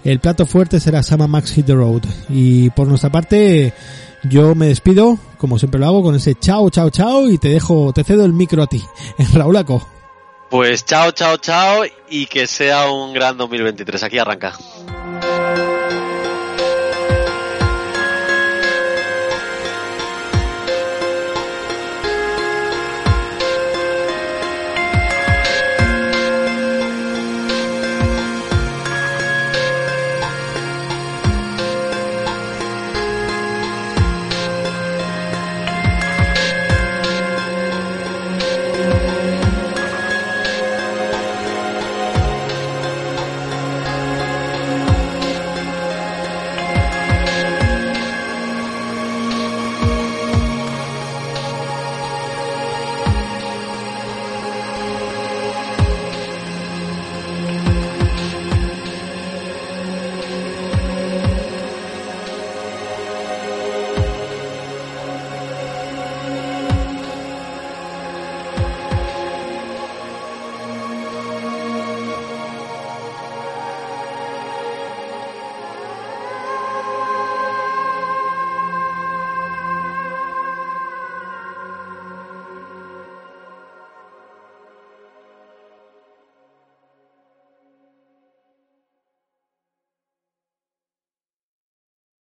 el plato fuerte será Sama Max Hit the Road y por nuestra parte yo me despido, como siempre lo hago, con ese chao, chao, chao y te dejo, te cedo el micro a ti, Raúlaco. Pues chao, chao, chao y que sea un gran 2023. Aquí arranca.